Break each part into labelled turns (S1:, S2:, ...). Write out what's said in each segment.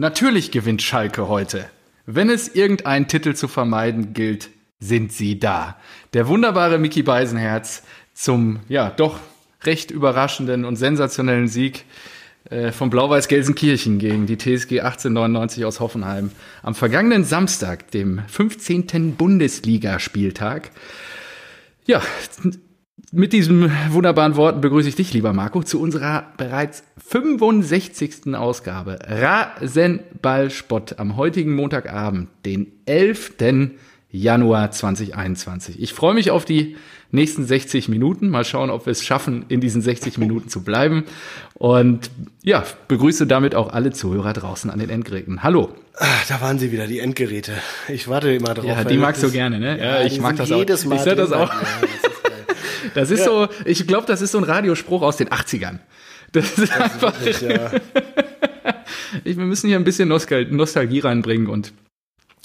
S1: Natürlich gewinnt Schalke heute. Wenn es irgendeinen Titel zu vermeiden gilt, sind sie da. Der wunderbare Mickey Beisenherz zum, ja, doch recht überraschenden und sensationellen Sieg äh, von Blau-Weiß Gelsenkirchen gegen die TSG 1899 aus Hoffenheim am vergangenen Samstag, dem 15. Bundesligaspieltag. Ja, mit diesen wunderbaren Worten begrüße ich dich, lieber Marco, zu unserer bereits 65. Ausgabe Rasenballspott am heutigen Montagabend, den 11. Januar 2021. Ich freue mich auf die nächsten 60 Minuten. Mal schauen, ob wir es schaffen, in diesen 60 Minuten zu bleiben. Und ja, begrüße damit auch alle Zuhörer draußen an den Endgeräten. Hallo.
S2: Ach, da waren sie wieder, die Endgeräte. Ich warte immer drauf.
S1: Ja, die magst du gerne, ne?
S2: Ja, ich mag das auch.
S1: Ich sag das auch. Das ist ja. so, ich glaube, das ist so ein Radiospruch aus den 80ern. Das ist das einfach. Ist wirklich, ja. ich, wir müssen hier ein bisschen Nostal Nostalgie reinbringen und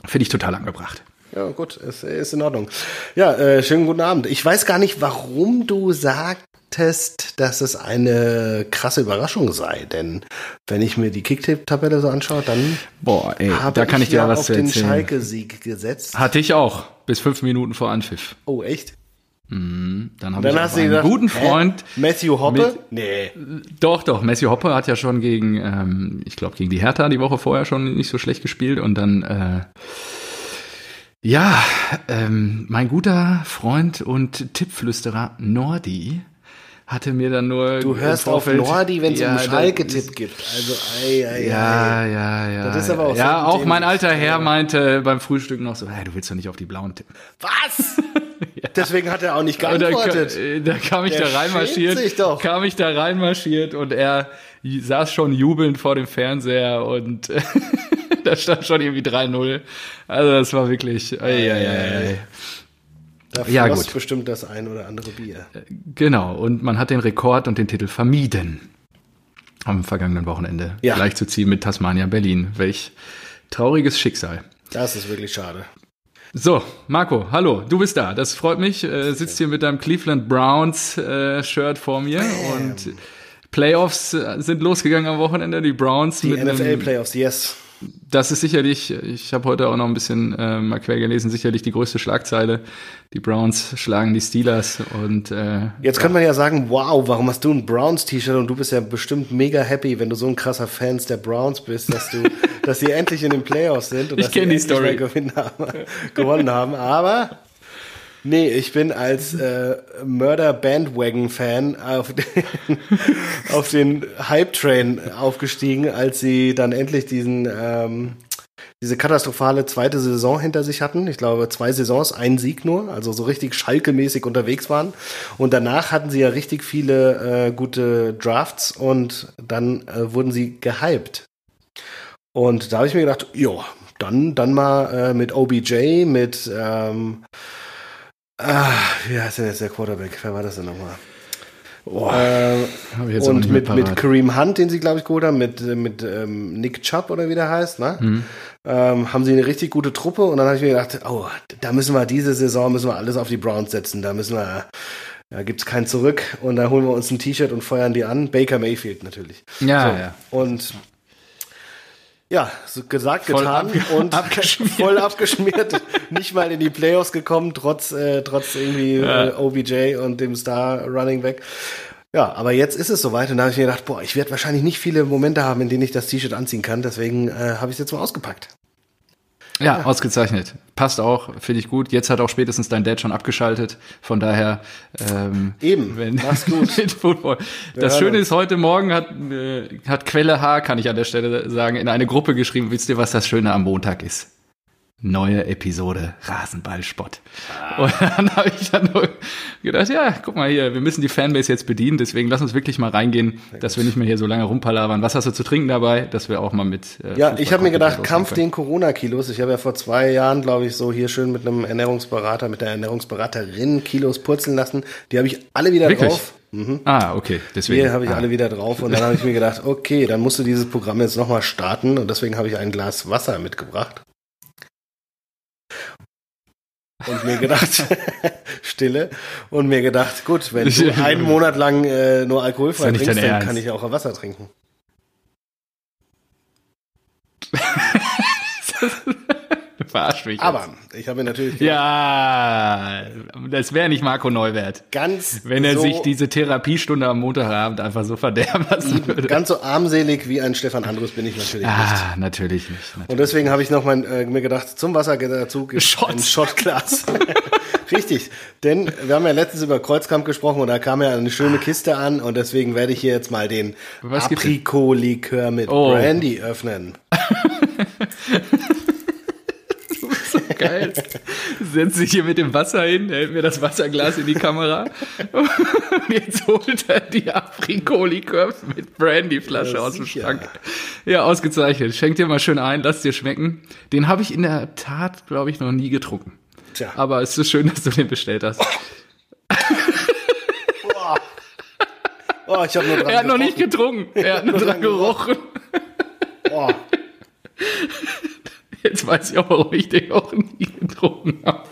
S1: finde ich total angebracht.
S2: Ja, gut, ist, ist in Ordnung. Ja, äh, schönen guten Abend. Ich weiß gar nicht, warum du sagtest, dass es eine krasse Überraschung sei, denn wenn ich mir die Kicktipp-Tabelle so anschaue, dann
S1: Boah, ey, da kann ich, dir ja was
S2: auf den Schalke-Sieg gesetzt.
S1: Hatte ich auch, bis fünf Minuten vor Anpfiff.
S2: Oh, echt?
S1: Mhm, dann habe ich hast einen gedacht, guten Freund.
S2: Hä? Matthew Hoppe?
S1: Mit, nee. Doch, doch. Matthew Hoppe hat ja schon gegen, ähm, ich glaube, gegen die Hertha die Woche vorher schon nicht so schlecht gespielt. Und dann, äh, ja, ähm, mein guter Freund und Tippflüsterer Nordi hatte mir dann nur.
S2: Du hörst auf Nordi, wenn es ja, um Schalke-Tipp gibt. Also, ei, ei,
S1: ja, ei. ja, ja. Das ist aber auch Ja, auch mein alter Herr meinte beim Frühstück noch so, hey, du willst doch nicht auf die Blauen tippen.
S2: Was? ja. Deswegen hat er auch nicht geantwortet.
S1: Da, da kam ich Der da reinmarschiert, kam ich da reinmarschiert und er saß schon jubelnd vor dem Fernseher und da stand schon irgendwie 3-0. Also das war wirklich, ei, ei, ei, ei.
S2: Da ja, gut. bestimmt das ein oder andere Bier. Äh,
S1: genau, und man hat den Rekord und den Titel vermieden am vergangenen Wochenende ja. gleichzuziehen mit Tasmania Berlin. Welch trauriges Schicksal.
S2: Das ist wirklich schade.
S1: So, Marco, hallo, du bist da. Das freut mich. Äh, sitzt hier mit deinem Cleveland Browns äh, Shirt vor mir Bam. und Playoffs äh, sind losgegangen am Wochenende. Die Browns.
S2: Die NFL Playoffs, yes
S1: das ist sicherlich, ich habe heute auch noch ein bisschen äh, mal quer gelesen, sicherlich die größte Schlagzeile. Die Browns schlagen die Steelers und äh,
S2: jetzt könnte man ja sagen, wow, warum hast du ein Browns-T-Shirt und du bist ja bestimmt mega happy, wenn du so ein krasser Fans der Browns bist, dass du, dass sie endlich in den Playoffs sind und
S1: ich
S2: dass sie
S1: die Story.
S2: Haben, gewonnen haben. Aber Nee, ich bin als äh, Murder Bandwagon Fan auf den, auf den Hype Train aufgestiegen, als sie dann endlich diesen ähm, diese katastrophale zweite Saison hinter sich hatten. Ich glaube, zwei Saisons, ein Sieg nur, also so richtig schalkemäßig unterwegs waren. Und danach hatten sie ja richtig viele äh, gute Drafts und dann äh, wurden sie gehypt. Und da habe ich mir gedacht, ja, dann, dann mal äh, mit OBJ, mit ähm, Ah, wie heißt denn jetzt der Quarterback? Wer war das denn nochmal? Oh, ähm, und mit, mit Kareem Hunt, den sie, glaube ich, geholt haben, mit, mit ähm, Nick Chubb oder wie der heißt, ne? Mhm. Ähm, haben sie eine richtig gute Truppe und dann habe ich mir gedacht, oh, da müssen wir diese Saison müssen wir alles auf die Browns setzen. Da müssen wir, da gibt's kein Zurück und dann holen wir uns ein T-Shirt und feuern die an. Baker Mayfield natürlich.
S1: Ja, so. ja.
S2: Und ja, so gesagt, voll getan und abgeschmiert. voll abgeschmiert. Nicht mal in die Playoffs gekommen, trotz, äh, trotz irgendwie ja. äh, OBJ und dem Star Running Back. Ja, aber jetzt ist es soweit und da habe ich mir gedacht, boah, ich werde wahrscheinlich nicht viele Momente haben, in denen ich das T-Shirt anziehen kann. Deswegen äh, habe ich es jetzt mal ausgepackt.
S1: Ja, ausgezeichnet. Passt auch, finde ich gut. Jetzt hat auch spätestens dein Dad schon abgeschaltet. Von daher
S2: ähm, eben. Wenn, mach's gut.
S1: Football. Das Schöne ist, heute Morgen hat äh, hat Quelle H, kann ich an der Stelle sagen, in eine Gruppe geschrieben. Wisst ihr, was das Schöne am Montag ist? Neue Episode Rasenballspott. Ah. Und dann habe ich dann nur gedacht, ja, guck mal hier, wir müssen die Fanbase jetzt bedienen, deswegen lass uns wirklich mal reingehen, Sehr dass gut. wir nicht mehr hier so lange rumpalabern. Was hast du zu trinken dabei, dass wir auch mal mit
S2: äh, Ja, ich habe mir gedacht, Kampf den Corona-Kilos. Ich habe ja vor zwei Jahren, glaube ich, so hier schön mit einem Ernährungsberater, mit der Ernährungsberaterin Kilos purzeln lassen. Die habe ich alle wieder wirklich? drauf.
S1: Mhm. Ah, okay.
S2: Deswegen. Hier habe ich ah. alle wieder drauf und dann habe ich mir gedacht, okay, dann musst du dieses Programm jetzt nochmal starten und deswegen habe ich ein Glas Wasser mitgebracht und mir gedacht, Stille, und mir gedacht, gut, wenn du einen Monat lang äh, nur alkoholfrei trinkst, dann Ernst. kann ich auch Wasser trinken.
S1: Verarsch mich.
S2: Aber ich habe mir natürlich
S1: ja, das wäre nicht Marco Neuwert.
S2: ganz
S1: Wenn er
S2: so,
S1: sich diese Therapiestunde am Montagabend einfach so verderben lassen würde.
S2: ganz so armselig wie ein Stefan Andrus bin ich natürlich nicht.
S1: Ah, natürlich nicht. Natürlich.
S2: Und deswegen habe ich noch mein, äh, mir gedacht, zum Wasser dazu
S1: Shots.
S2: ein Shotglas. Richtig, denn wir haben ja letztens über Kreuzkampf gesprochen und da kam ja eine schöne Kiste an und deswegen werde ich hier jetzt mal den? Aprikot-Likör mit
S1: Oh.
S2: Brandy öffnen.
S1: geil. Setzt sich hier mit dem Wasser hin, hält mir das Wasserglas in die Kamera. Und jetzt holt er die Aprikot-Likör mit Brandyflasche
S2: Ja,
S1: aus dem. Schrank. Ja, ausgezeichnet. Schenk dir mal schön ein, lass dir schmecken. Den habe ich in der Tat, glaube ich, noch nie getrunken.
S2: Tja,
S1: Aber es ist schön, dass du den bestellt hast.
S2: oh, ich habe nur dran
S1: Er hat noch nicht
S2: gerochen.
S1: getrunken. Er hat nur dran gerochen.
S2: Oh,
S1: Jetzt weiß ich auch, warum ich den auch nie getrunken habe.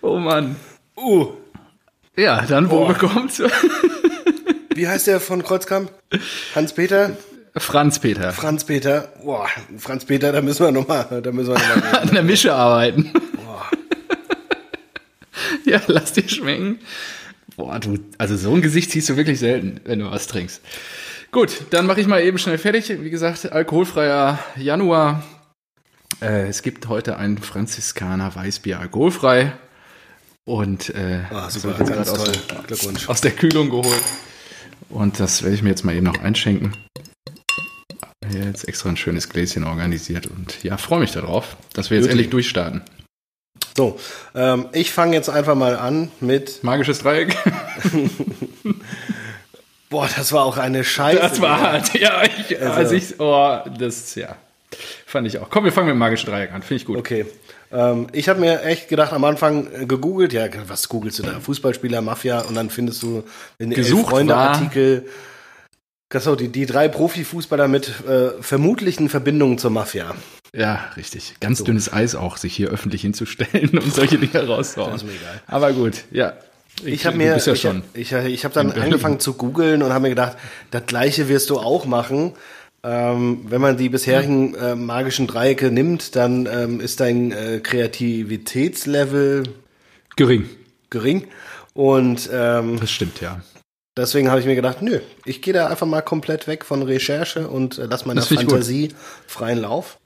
S1: Oh Mann.
S2: uh,
S1: Ja, dann wo bekommt's?
S2: wie heißt der von Kreuzkamp? Hans-Peter?
S1: Franz Peter.
S2: Franz-Peter? Boah, Franz-Peter, da müssen wir nochmal, da müssen wir noch mal.
S1: An der Mische arbeiten.
S2: Boah.
S1: Ja, lass dir schmecken. Boah, du, also so ein Gesicht ziehst du wirklich selten, wenn du was trinkst. Gut, dann mache ich mal eben schnell fertig. Wie gesagt, alkoholfreier Januar. Äh, es gibt heute ein Franziskaner Weißbier alkoholfrei. Und äh, das
S2: super, ganz toll.
S1: Aus,
S2: Glückwunsch.
S1: aus der Kühlung geholt. Und das werde ich mir jetzt mal eben noch einschenken. Hier jetzt extra ein schönes Gläschen organisiert und ja, freue mich darauf, dass wir jetzt
S2: Beauty.
S1: endlich durchstarten.
S2: So, ähm, ich fange jetzt einfach mal an mit,
S1: Magisches Dreieck.
S2: boah, das war auch eine Scheiße.
S1: Das war hart. Ja, ich,
S2: Also-
S1: also ich, oh, das, ja, fand ich auch. Komm, wir fangen mit dem magischen Dreieck an. Finde ich gut.
S2: Okay. Ähm, ich habe mir echt gedacht, am Anfang äh, gegoogelt, ja, was googelst du da? Fußballspieler, Mafia und dann findest du in Freunde-Artikel so, die, die drei Profifußballer mit äh, vermutlichen Verbindungen zur Mafia.
S1: Ja, richtig. Ganz dünnes Eis auch, sich hier öffentlich hinzustellen und solche Dinge rauszuhauen.
S2: Das ist mir egal.
S1: Aber gut, ja.
S2: Ich habe
S1: du
S2: mir,
S1: ja
S2: ich, ich, ich habe dann angefangen zu googeln und habe mir gedacht, das Gleiche wirst du auch machen. Ähm, wenn man die bisherigen äh, magischen Dreiecke nimmt, dann ähm, ist dein äh, Kreativitätslevel
S1: Gering.
S2: gering. Und ähm,
S1: Das stimmt, ja.
S2: deswegen habe ich mir gedacht, nö, ich gehe da einfach mal komplett weg von Recherche und äh, lass meiner
S1: ich.
S2: Fantasie freien Lauf.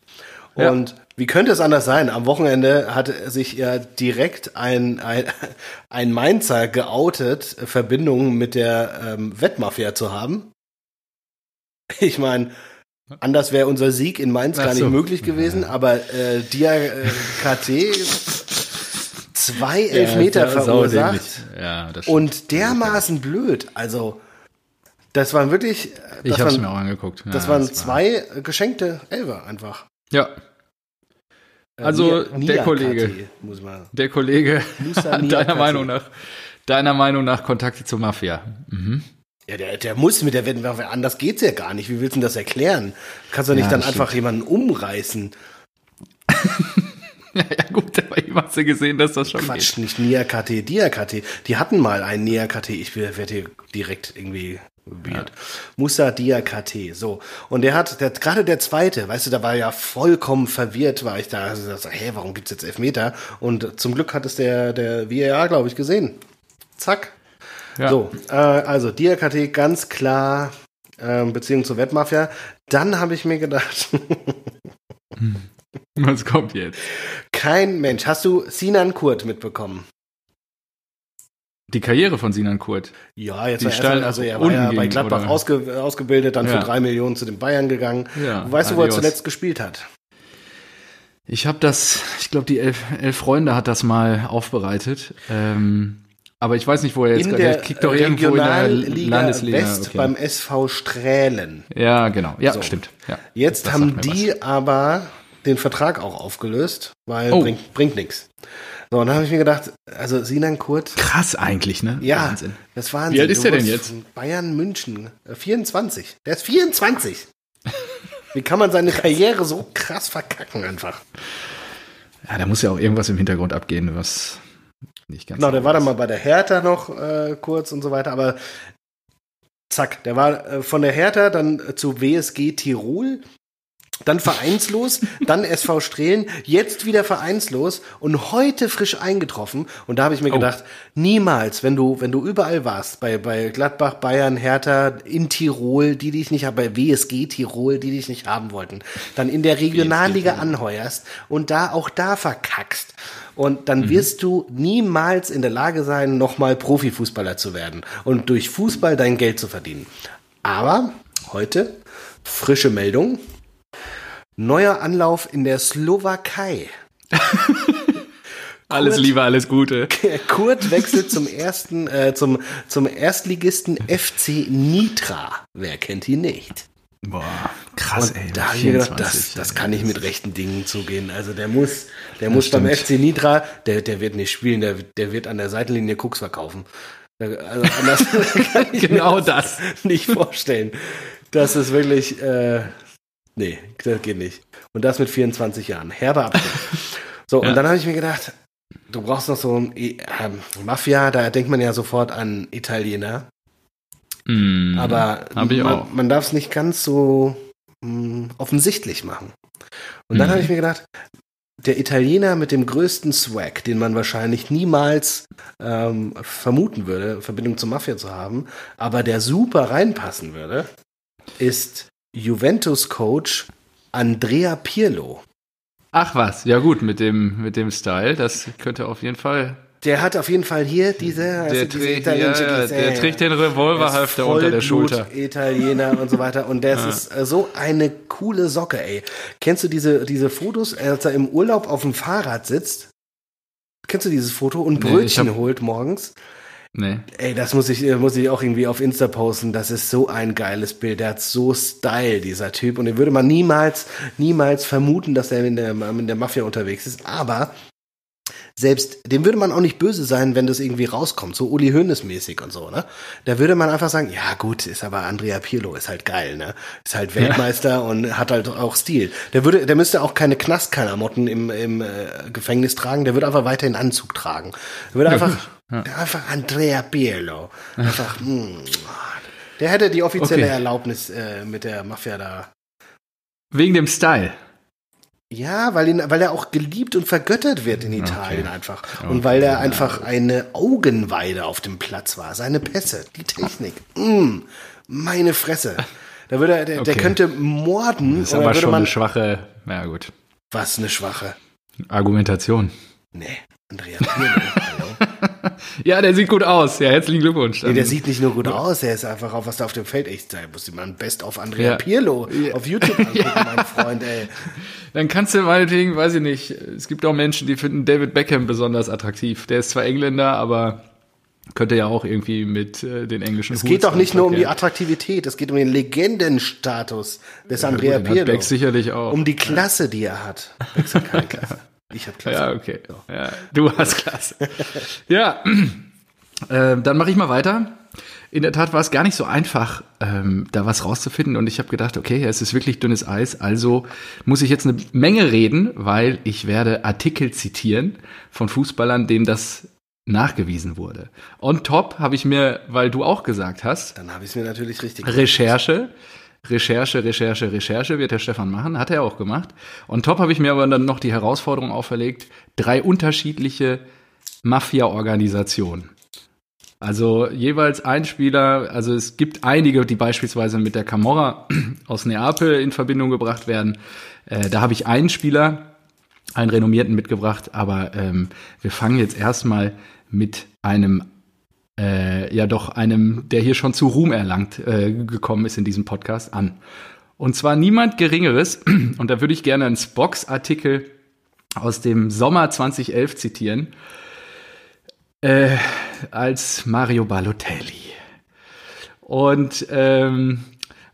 S1: Ja.
S2: Wie könnte es anders sein? Am Wochenende hat sich ja direkt ein, ein, ein Mainzer geoutet, Verbindungen mit der ähm, Wettmafia zu haben. Ich meine, anders wäre unser Sieg in Mainz
S1: Ach
S2: gar nicht
S1: so.
S2: möglich gewesen, aber äh, Dia äh, KT zwei Elfmeter
S1: Ja, das
S2: verursacht.
S1: Ja, das.
S2: Und dermaßen blöd. Also, das waren wirklich.
S1: ich
S2: Das
S1: habe es
S2: waren,
S1: mir auch angeguckt. Ja,
S2: das waren
S1: war-
S2: zwei geschenkte Elfer einfach.
S1: Ja,
S2: Äh,
S1: Also,
S2: Nia-
S1: der Kollege.
S2: Muss man.
S1: der Kollege,
S2: Musa
S1: deiner. Meinung nach, deiner Meinung nach Kontakte zur Mafia. Mhm.
S2: Ja, der, der muss mit der Wettbewerb, anders geht's ja gar nicht. Wie willst du denn das erklären? Kannst du nicht
S1: Ja,
S2: dann einfach jemanden umreißen?
S1: Ja, ja, gut, aber ihm hast du gesehen, dass das schon
S2: Quatsch, nicht Nia KT, Dia KT. Die hatten mal einen Nia KT. Ich werde hier direkt irgendwie weird. Musa Dia KT. So. Und der hat, der, gerade der zweite, weißt du, da war ja vollkommen verwirrt, war ich da. Also, so, hä, warum gibt's jetzt Elfmeter? Und zum Glück hat es der, der VAR, glaube ich, gesehen. Zack.
S1: Ja.
S2: So, äh, also Dia KT ganz klar ähm, Beziehung zur Wettmafia. Dann habe ich mir gedacht,
S1: Was kommt jetzt?
S2: kein Mensch. Hast du Sinan Kurt mitbekommen?
S1: Die Karriere von Sinan Kurt.
S2: Ja, jetzt
S1: Die
S2: war er, also er war ja bei Gladbach ausge, ausgebildet, dann
S1: Ja.
S2: für drei Millionen zu den Bayern gegangen.
S1: Ja,
S2: weißt du, wo er
S1: adios.
S2: zuletzt gespielt hat?
S1: Ich habe das, ich glaube, die elf, elf Freunde hat das mal aufbereitet. Ähm, aber ich weiß nicht, wo er jetzt
S2: In
S1: gerade
S2: der
S1: kickt doch irgendwo in der Landesliga.
S2: West
S1: okay.
S2: beim SV Strählen.
S1: ja, genau. Ja,
S2: So.
S1: stimmt. Ja.
S2: Jetzt
S1: Das
S2: haben die aber den Vertrag auch aufgelöst, weil
S1: Oh.
S2: bringt, bringt nichts. So, und dann habe ich mir gedacht, also Sinan Kurt,
S1: Krass eigentlich, ne?
S2: ja,
S1: Wahnsinn.
S2: das Wahnsinn.
S1: Wie alt ist
S2: Du
S1: der denn jetzt?
S2: Bayern München, äh, 24. Der ist 24. Wie kann man seine Karriere so krass verkacken einfach?
S1: Ja, da muss ja auch irgendwas im Hintergrund abgehen, was nicht ganz.
S2: Genau, der war dann mal bei der Hertha noch äh, kurz und so weiter, aber zack, der war äh, von der Hertha dann äh, zu WSG Tirol dann vereinslos, dann SV Strehlen, jetzt wieder vereinslos und heute frisch eingetroffen. Und da habe ich mir
S1: Oh.
S2: gedacht, niemals, wenn du, wenn du überall warst, bei, bei Gladbach, Bayern, Hertha, in Tirol, die dich nicht haben, bei WSG Tirol, die dich nicht haben wollten, dann in der Regionalliga anheuerst und da auch da verkackst. Und dann wirst du niemals in der Lage sein, nochmal Profifußballer zu werden und durch Fußball dein Geld zu verdienen. Aber heute frische Meldung. Neuer Anlauf in der Slowakei.
S1: Alles
S2: Kurt-
S1: Liebe, alles Gute.
S2: Kurt wechselt zum ersten, äh, zum, zum Erstligisten FC Nitra. Wer kennt ihn nicht?
S1: Boah, krass,
S2: Und
S1: ey.
S2: da habe ich mir gedacht,
S1: 24,
S2: das, das kann nicht mit rechten Dingen zugehen. Also der muss, der muss beim
S1: stimmt.
S2: FC Nitra, der, der wird nicht spielen, der, der wird an der Seitenlinie Koks verkaufen. Also anders kann ich
S1: Genau
S2: mir
S1: das.
S2: nicht vorstellen. Das ist wirklich, äh, nee, das geht nicht. Und das mit 24 Jahren. Herber Abstand. So,
S1: Ja.
S2: und dann habe ich mir gedacht, du brauchst noch so ein äh, Mafia, da denkt man ja sofort an Italiener.
S1: Mm,
S2: Aber man, man darf es nicht ganz so mh, offensichtlich machen. Und dann
S1: Mhm.
S2: habe ich mir gedacht, der Italiener mit dem größten Swag, den man wahrscheinlich niemals ähm, vermuten würde, Verbindung zur Mafia zu haben, aber der super reinpassen würde, ist Juventus-Coach Andrea Pirlo.
S1: Ach was, ja gut, mit dem, mit dem Style, das könnte auf jeden Fall.
S2: Der hat auf jeden Fall hier diese,
S1: Der,
S2: also diese
S1: trägt, ja, ja, der trägt den Revolverhalfter unter der Schulter.
S2: Italiener und so weiter. Und das ist äh, so eine coole Socke, ey. Kennst du diese, diese Fotos, als er im Urlaub auf dem Fahrrad sitzt? Kennst du dieses Foto und
S1: Nee,
S2: Brötchen
S1: hab-
S2: holt morgens?
S1: Nee.
S2: Ey, das muss ich, äh, muss ich auch irgendwie auf Insta posten. Das ist so ein geiles Bild. Der hat so Style, dieser Typ. Und den würde man niemals, niemals vermuten, dass er in der, in der Mafia unterwegs ist. Aber selbst dem würde man auch nicht böse sein, wenn das irgendwie rauskommt, so Uli Hoeneß mäßig und so, ne? Da würde man einfach sagen, ja gut, ist aber Andrea Pirlo, ist halt geil, ne? Ist halt Weltmeister und hat halt auch Stil. Der würde, der müsste auch keine Knastklamotten im, im äh, Gefängnis tragen, der würde einfach weiterhin Anzug tragen. Der würde einfach, einfach Andrea Pirlo. Einfach, mm, der hätte die offizielle
S1: Okay.
S2: Erlaubnis äh, mit der Mafia da.
S1: Wegen dem Style.
S2: Ja, weil, ihn, weil er auch geliebt und vergöttert wird in Italien einfach. Und
S1: Okay,
S2: weil er einfach eine Augenweide auf dem Platz war. Seine Pässe, die Technik. Mm, meine Fresse. Da würde er, der, der
S1: Okay.
S2: könnte morden.
S1: Das ist aber schon eine schwache, ja gut,
S2: was eine schwache.
S1: Argumentation.
S2: Nee, Andrea Pirlo.
S1: Ja, der sieht gut aus. Ja, herzlichen Glückwunsch.
S2: Nee, der sieht nicht nur gut aus, er ist einfach auf was da auf dem Feld. Ich da muss ein Best auf Andrea
S1: Ja.
S2: Pirlo
S1: Ja.
S2: auf YouTube angucken, mein Freund, ey.
S1: Dann kannst du meinetwegen, weiß ich nicht, es gibt auch Menschen, die finden David Beckham besonders attraktiv. Der ist zwar Engländer, aber könnte ja auch irgendwie mit äh, den englischen
S2: Es geht doch nicht nur um die. Attraktivität, es geht um den Legendenstatus des Andrea
S1: gut,
S2: Pirlo.
S1: Beck sicherlich auch.
S2: Um die Klasse, die er hat. Beck hat keine Klasse. Ich habe Klasse.
S1: Ja, okay. Ja, du hast Klasse. ja, äh, dann mache ich mal weiter. In der Tat war es gar nicht so einfach, ähm, da was rauszufinden. Und ich habe gedacht, okay, es ist wirklich dünnes Eis. Also muss ich jetzt eine Menge reden, weil ich werde Artikel zitieren von Fußballern, denen das nachgewiesen wurde. On top habe ich mir, weil du auch gesagt hast,
S2: Dann habe ich mir natürlich richtig
S1: Recherche. Recherche, Recherche, Recherche wird der Stefan machen, hat er auch gemacht. Und top habe ich mir aber dann noch die Herausforderung auferlegt, drei unterschiedliche Mafia-Organisationen. Also jeweils ein Spieler, also es gibt einige, die beispielsweise mit der Camorra aus Neapel in Verbindung gebracht werden. Äh, da habe ich einen Spieler, einen renommierten mitgebracht, aber ähm, wir fangen jetzt erstmal mit einem äh, ja doch einem, der hier schon zu Ruhm erlangt äh, gekommen ist in diesem Podcast an. Und zwar niemand Geringeres, und da würde ich gerne einen Spox-Artikel aus dem Sommer 2011 zitieren, äh, als Mario Balotelli. Und ähm,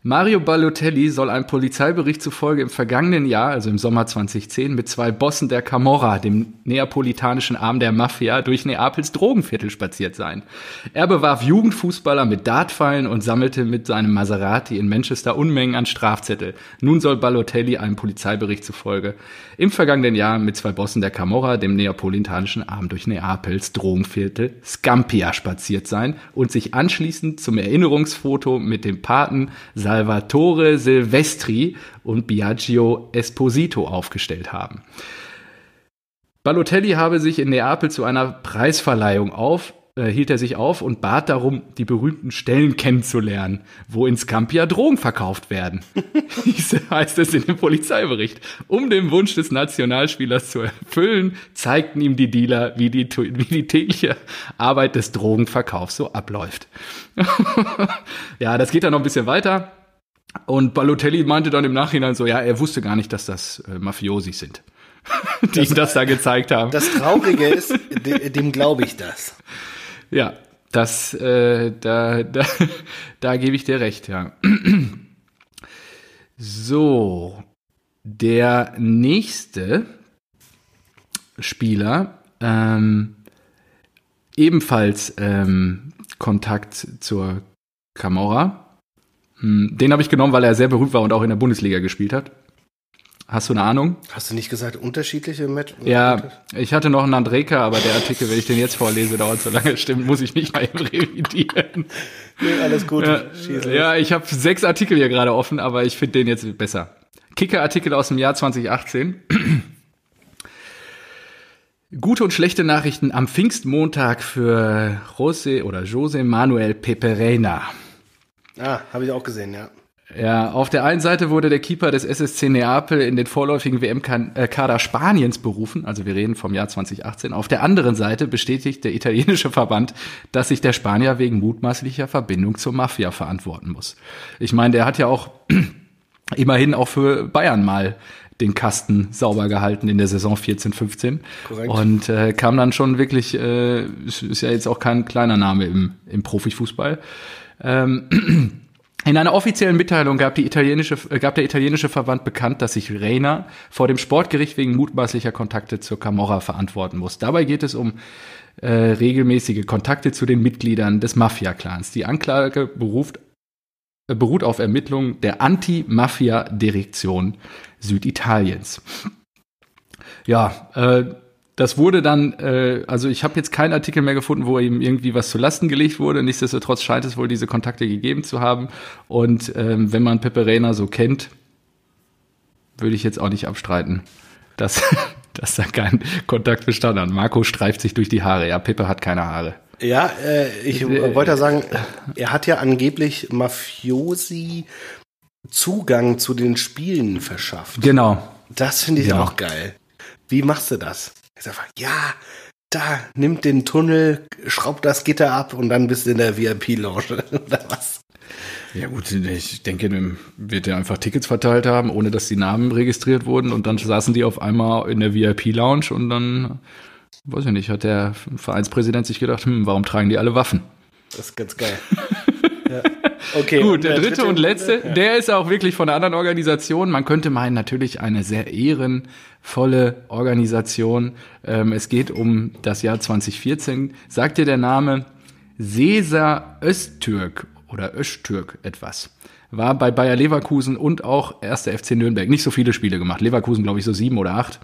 S1: Mario Balotelli soll einem Polizeibericht zufolge im vergangenen Jahr, also im Sommer 2010, mit zwei Bossen der Camorra, dem neapolitanischen Arm der Mafia, durch Neapels Drogenviertel spaziert sein. Er bewarf Jugendfußballer mit Dartpfeilen und sammelte mit seinem Maserati in Manchester Unmengen an Strafzettel. Nun soll Balotelli einem Polizeibericht zufolge im vergangenen Jahr mit zwei Bossen der Camorra, dem neapolitanischen Arm durch Neapels Drogenviertel Scampia spaziert sein und sich anschließend zum Erinnerungsfoto mit dem Paten Salvatore Silvestri und Biagio Esposito aufgestellt haben. Balotelli habe sich in Neapel zu einer Preisverleihung auf, äh, hielt er sich auf und bat darum, die berühmten Stellen kennenzulernen, wo in Scampia Drogen verkauft werden. Hieß, heißt es in dem Polizeibericht. Um den Wunsch des Nationalspielers zu erfüllen, zeigten ihm die Dealer, wie die, wie die tägliche Arbeit des Drogenverkaufs so abläuft. ja, das geht dann noch ein bisschen weiter. Und Balotelli meinte dann im Nachhinein so, ja, er wusste gar nicht, dass das äh, Mafiosi sind, die ihm das da gezeigt haben.
S2: Das Traurige ist, de- dem glaube ich das.
S1: Ja, das, äh, da, da, da gebe ich dir recht, ja. So, der nächste Spieler, ähm, ebenfalls ähm, Kontakt zur Camorra. Hm, Den habe ich genommen, weil er sehr berühmt war und auch in der Bundesliga gespielt hat. Hast du eine Ahnung?
S2: Hast du nicht gesagt, unterschiedliche Match?
S1: Ja, ich hatte noch einen Andreka, aber der Artikel, wenn ich den jetzt vorlese, dauert so lange. Stimmt, muss ich nicht mal eben revidieren.
S2: Nee, alles gut.
S1: Ja, ja ich habe sechs Artikel hier gerade offen, aber ich finde den jetzt besser. Kicker-Artikel aus dem Jahr 2018. Gute und schlechte Nachrichten am Pfingstmontag für José oder José Manuel Peperena.
S2: Ah, habe ich auch gesehen, ja.
S1: Ja, auf der einen Seite wurde der Keeper des SSC Neapel in den vorläufigen WM-Kader Spaniens berufen, also wir reden vom Jahr 2018. Auf der anderen Seite bestätigt der italienische Verband, dass sich der Spanier wegen mutmaßlicher Verbindung zur Mafia verantworten muss. Ich meine, der hat ja auch immerhin auch für Bayern mal den Kasten sauber gehalten in der Saison 14, 15.
S2: Korrekt.
S1: Und äh, kam dann schon wirklich, äh, ist ist ja jetzt auch kein kleiner Name im, im Profifußball. Ähm, in einer offiziellen Mitteilung gab, italienische, äh, gab der italienische Verband bekannt, dass sich Reina vor dem Sportgericht wegen mutmaßlicher Kontakte zur Camorra verantworten muss. Dabei geht es um äh, regelmäßige Kontakte zu den Mitgliedern des Mafia-Clans. Die Anklage beruft, äh, beruht auf Ermittlungen der Anti-Mafia-Direktion Süditaliens. Ja, äh, das wurde dann, äh, also ich habe jetzt keinen Artikel mehr gefunden, wo ihm irgendwie was zu Lasten gelegt wurde. Nichtsdestotrotz scheint es wohl diese Kontakte gegeben zu haben. Und ähm, wenn man Pepe Reina so kennt, würde ich jetzt auch nicht abstreiten, dass, dass da kein Kontakt bestanden hat. Marco streift sich durch die Haare. Ja, Pepe hat keine Haare.
S2: Ja, äh, ich
S1: Äh,
S2: wollte ja sagen, er hat ja angeblich Mafiosi Zugang zu den Spielen verschafft.
S1: Genau.
S2: Das finde ich
S1: Ja.
S2: auch geil. Wie machst du das? Ja, da, nimmt den Tunnel, schraubt das Gitter ab und dann bist du in der VIP-Lounge oder was?
S1: Ja gut, ich denke, wird er einfach Tickets verteilt haben, ohne dass die Namen registriert wurden und dann saßen die auf einmal in der VIP-Lounge und dann, weiß ich nicht, hat der Vereinspräsident sich gedacht, hm, warum tragen die alle Waffen?
S2: Das ist ganz geil. ja. Okay.
S1: Gut,
S2: und
S1: der dritte und letzte,
S2: Ja.
S1: der ist auch wirklich von einer anderen Organisation. Man könnte meinen, natürlich eine sehr ehrenvolle Organisation. Ähm, es geht um das Jahr 2014. Sagt dir der Name Sesa Öztürk oder Öztürk etwas? War bei Bayer Leverkusen und auch 1. FC Nürnberg. Nicht so viele Spiele gemacht. Leverkusen, glaube ich, so sieben oder acht.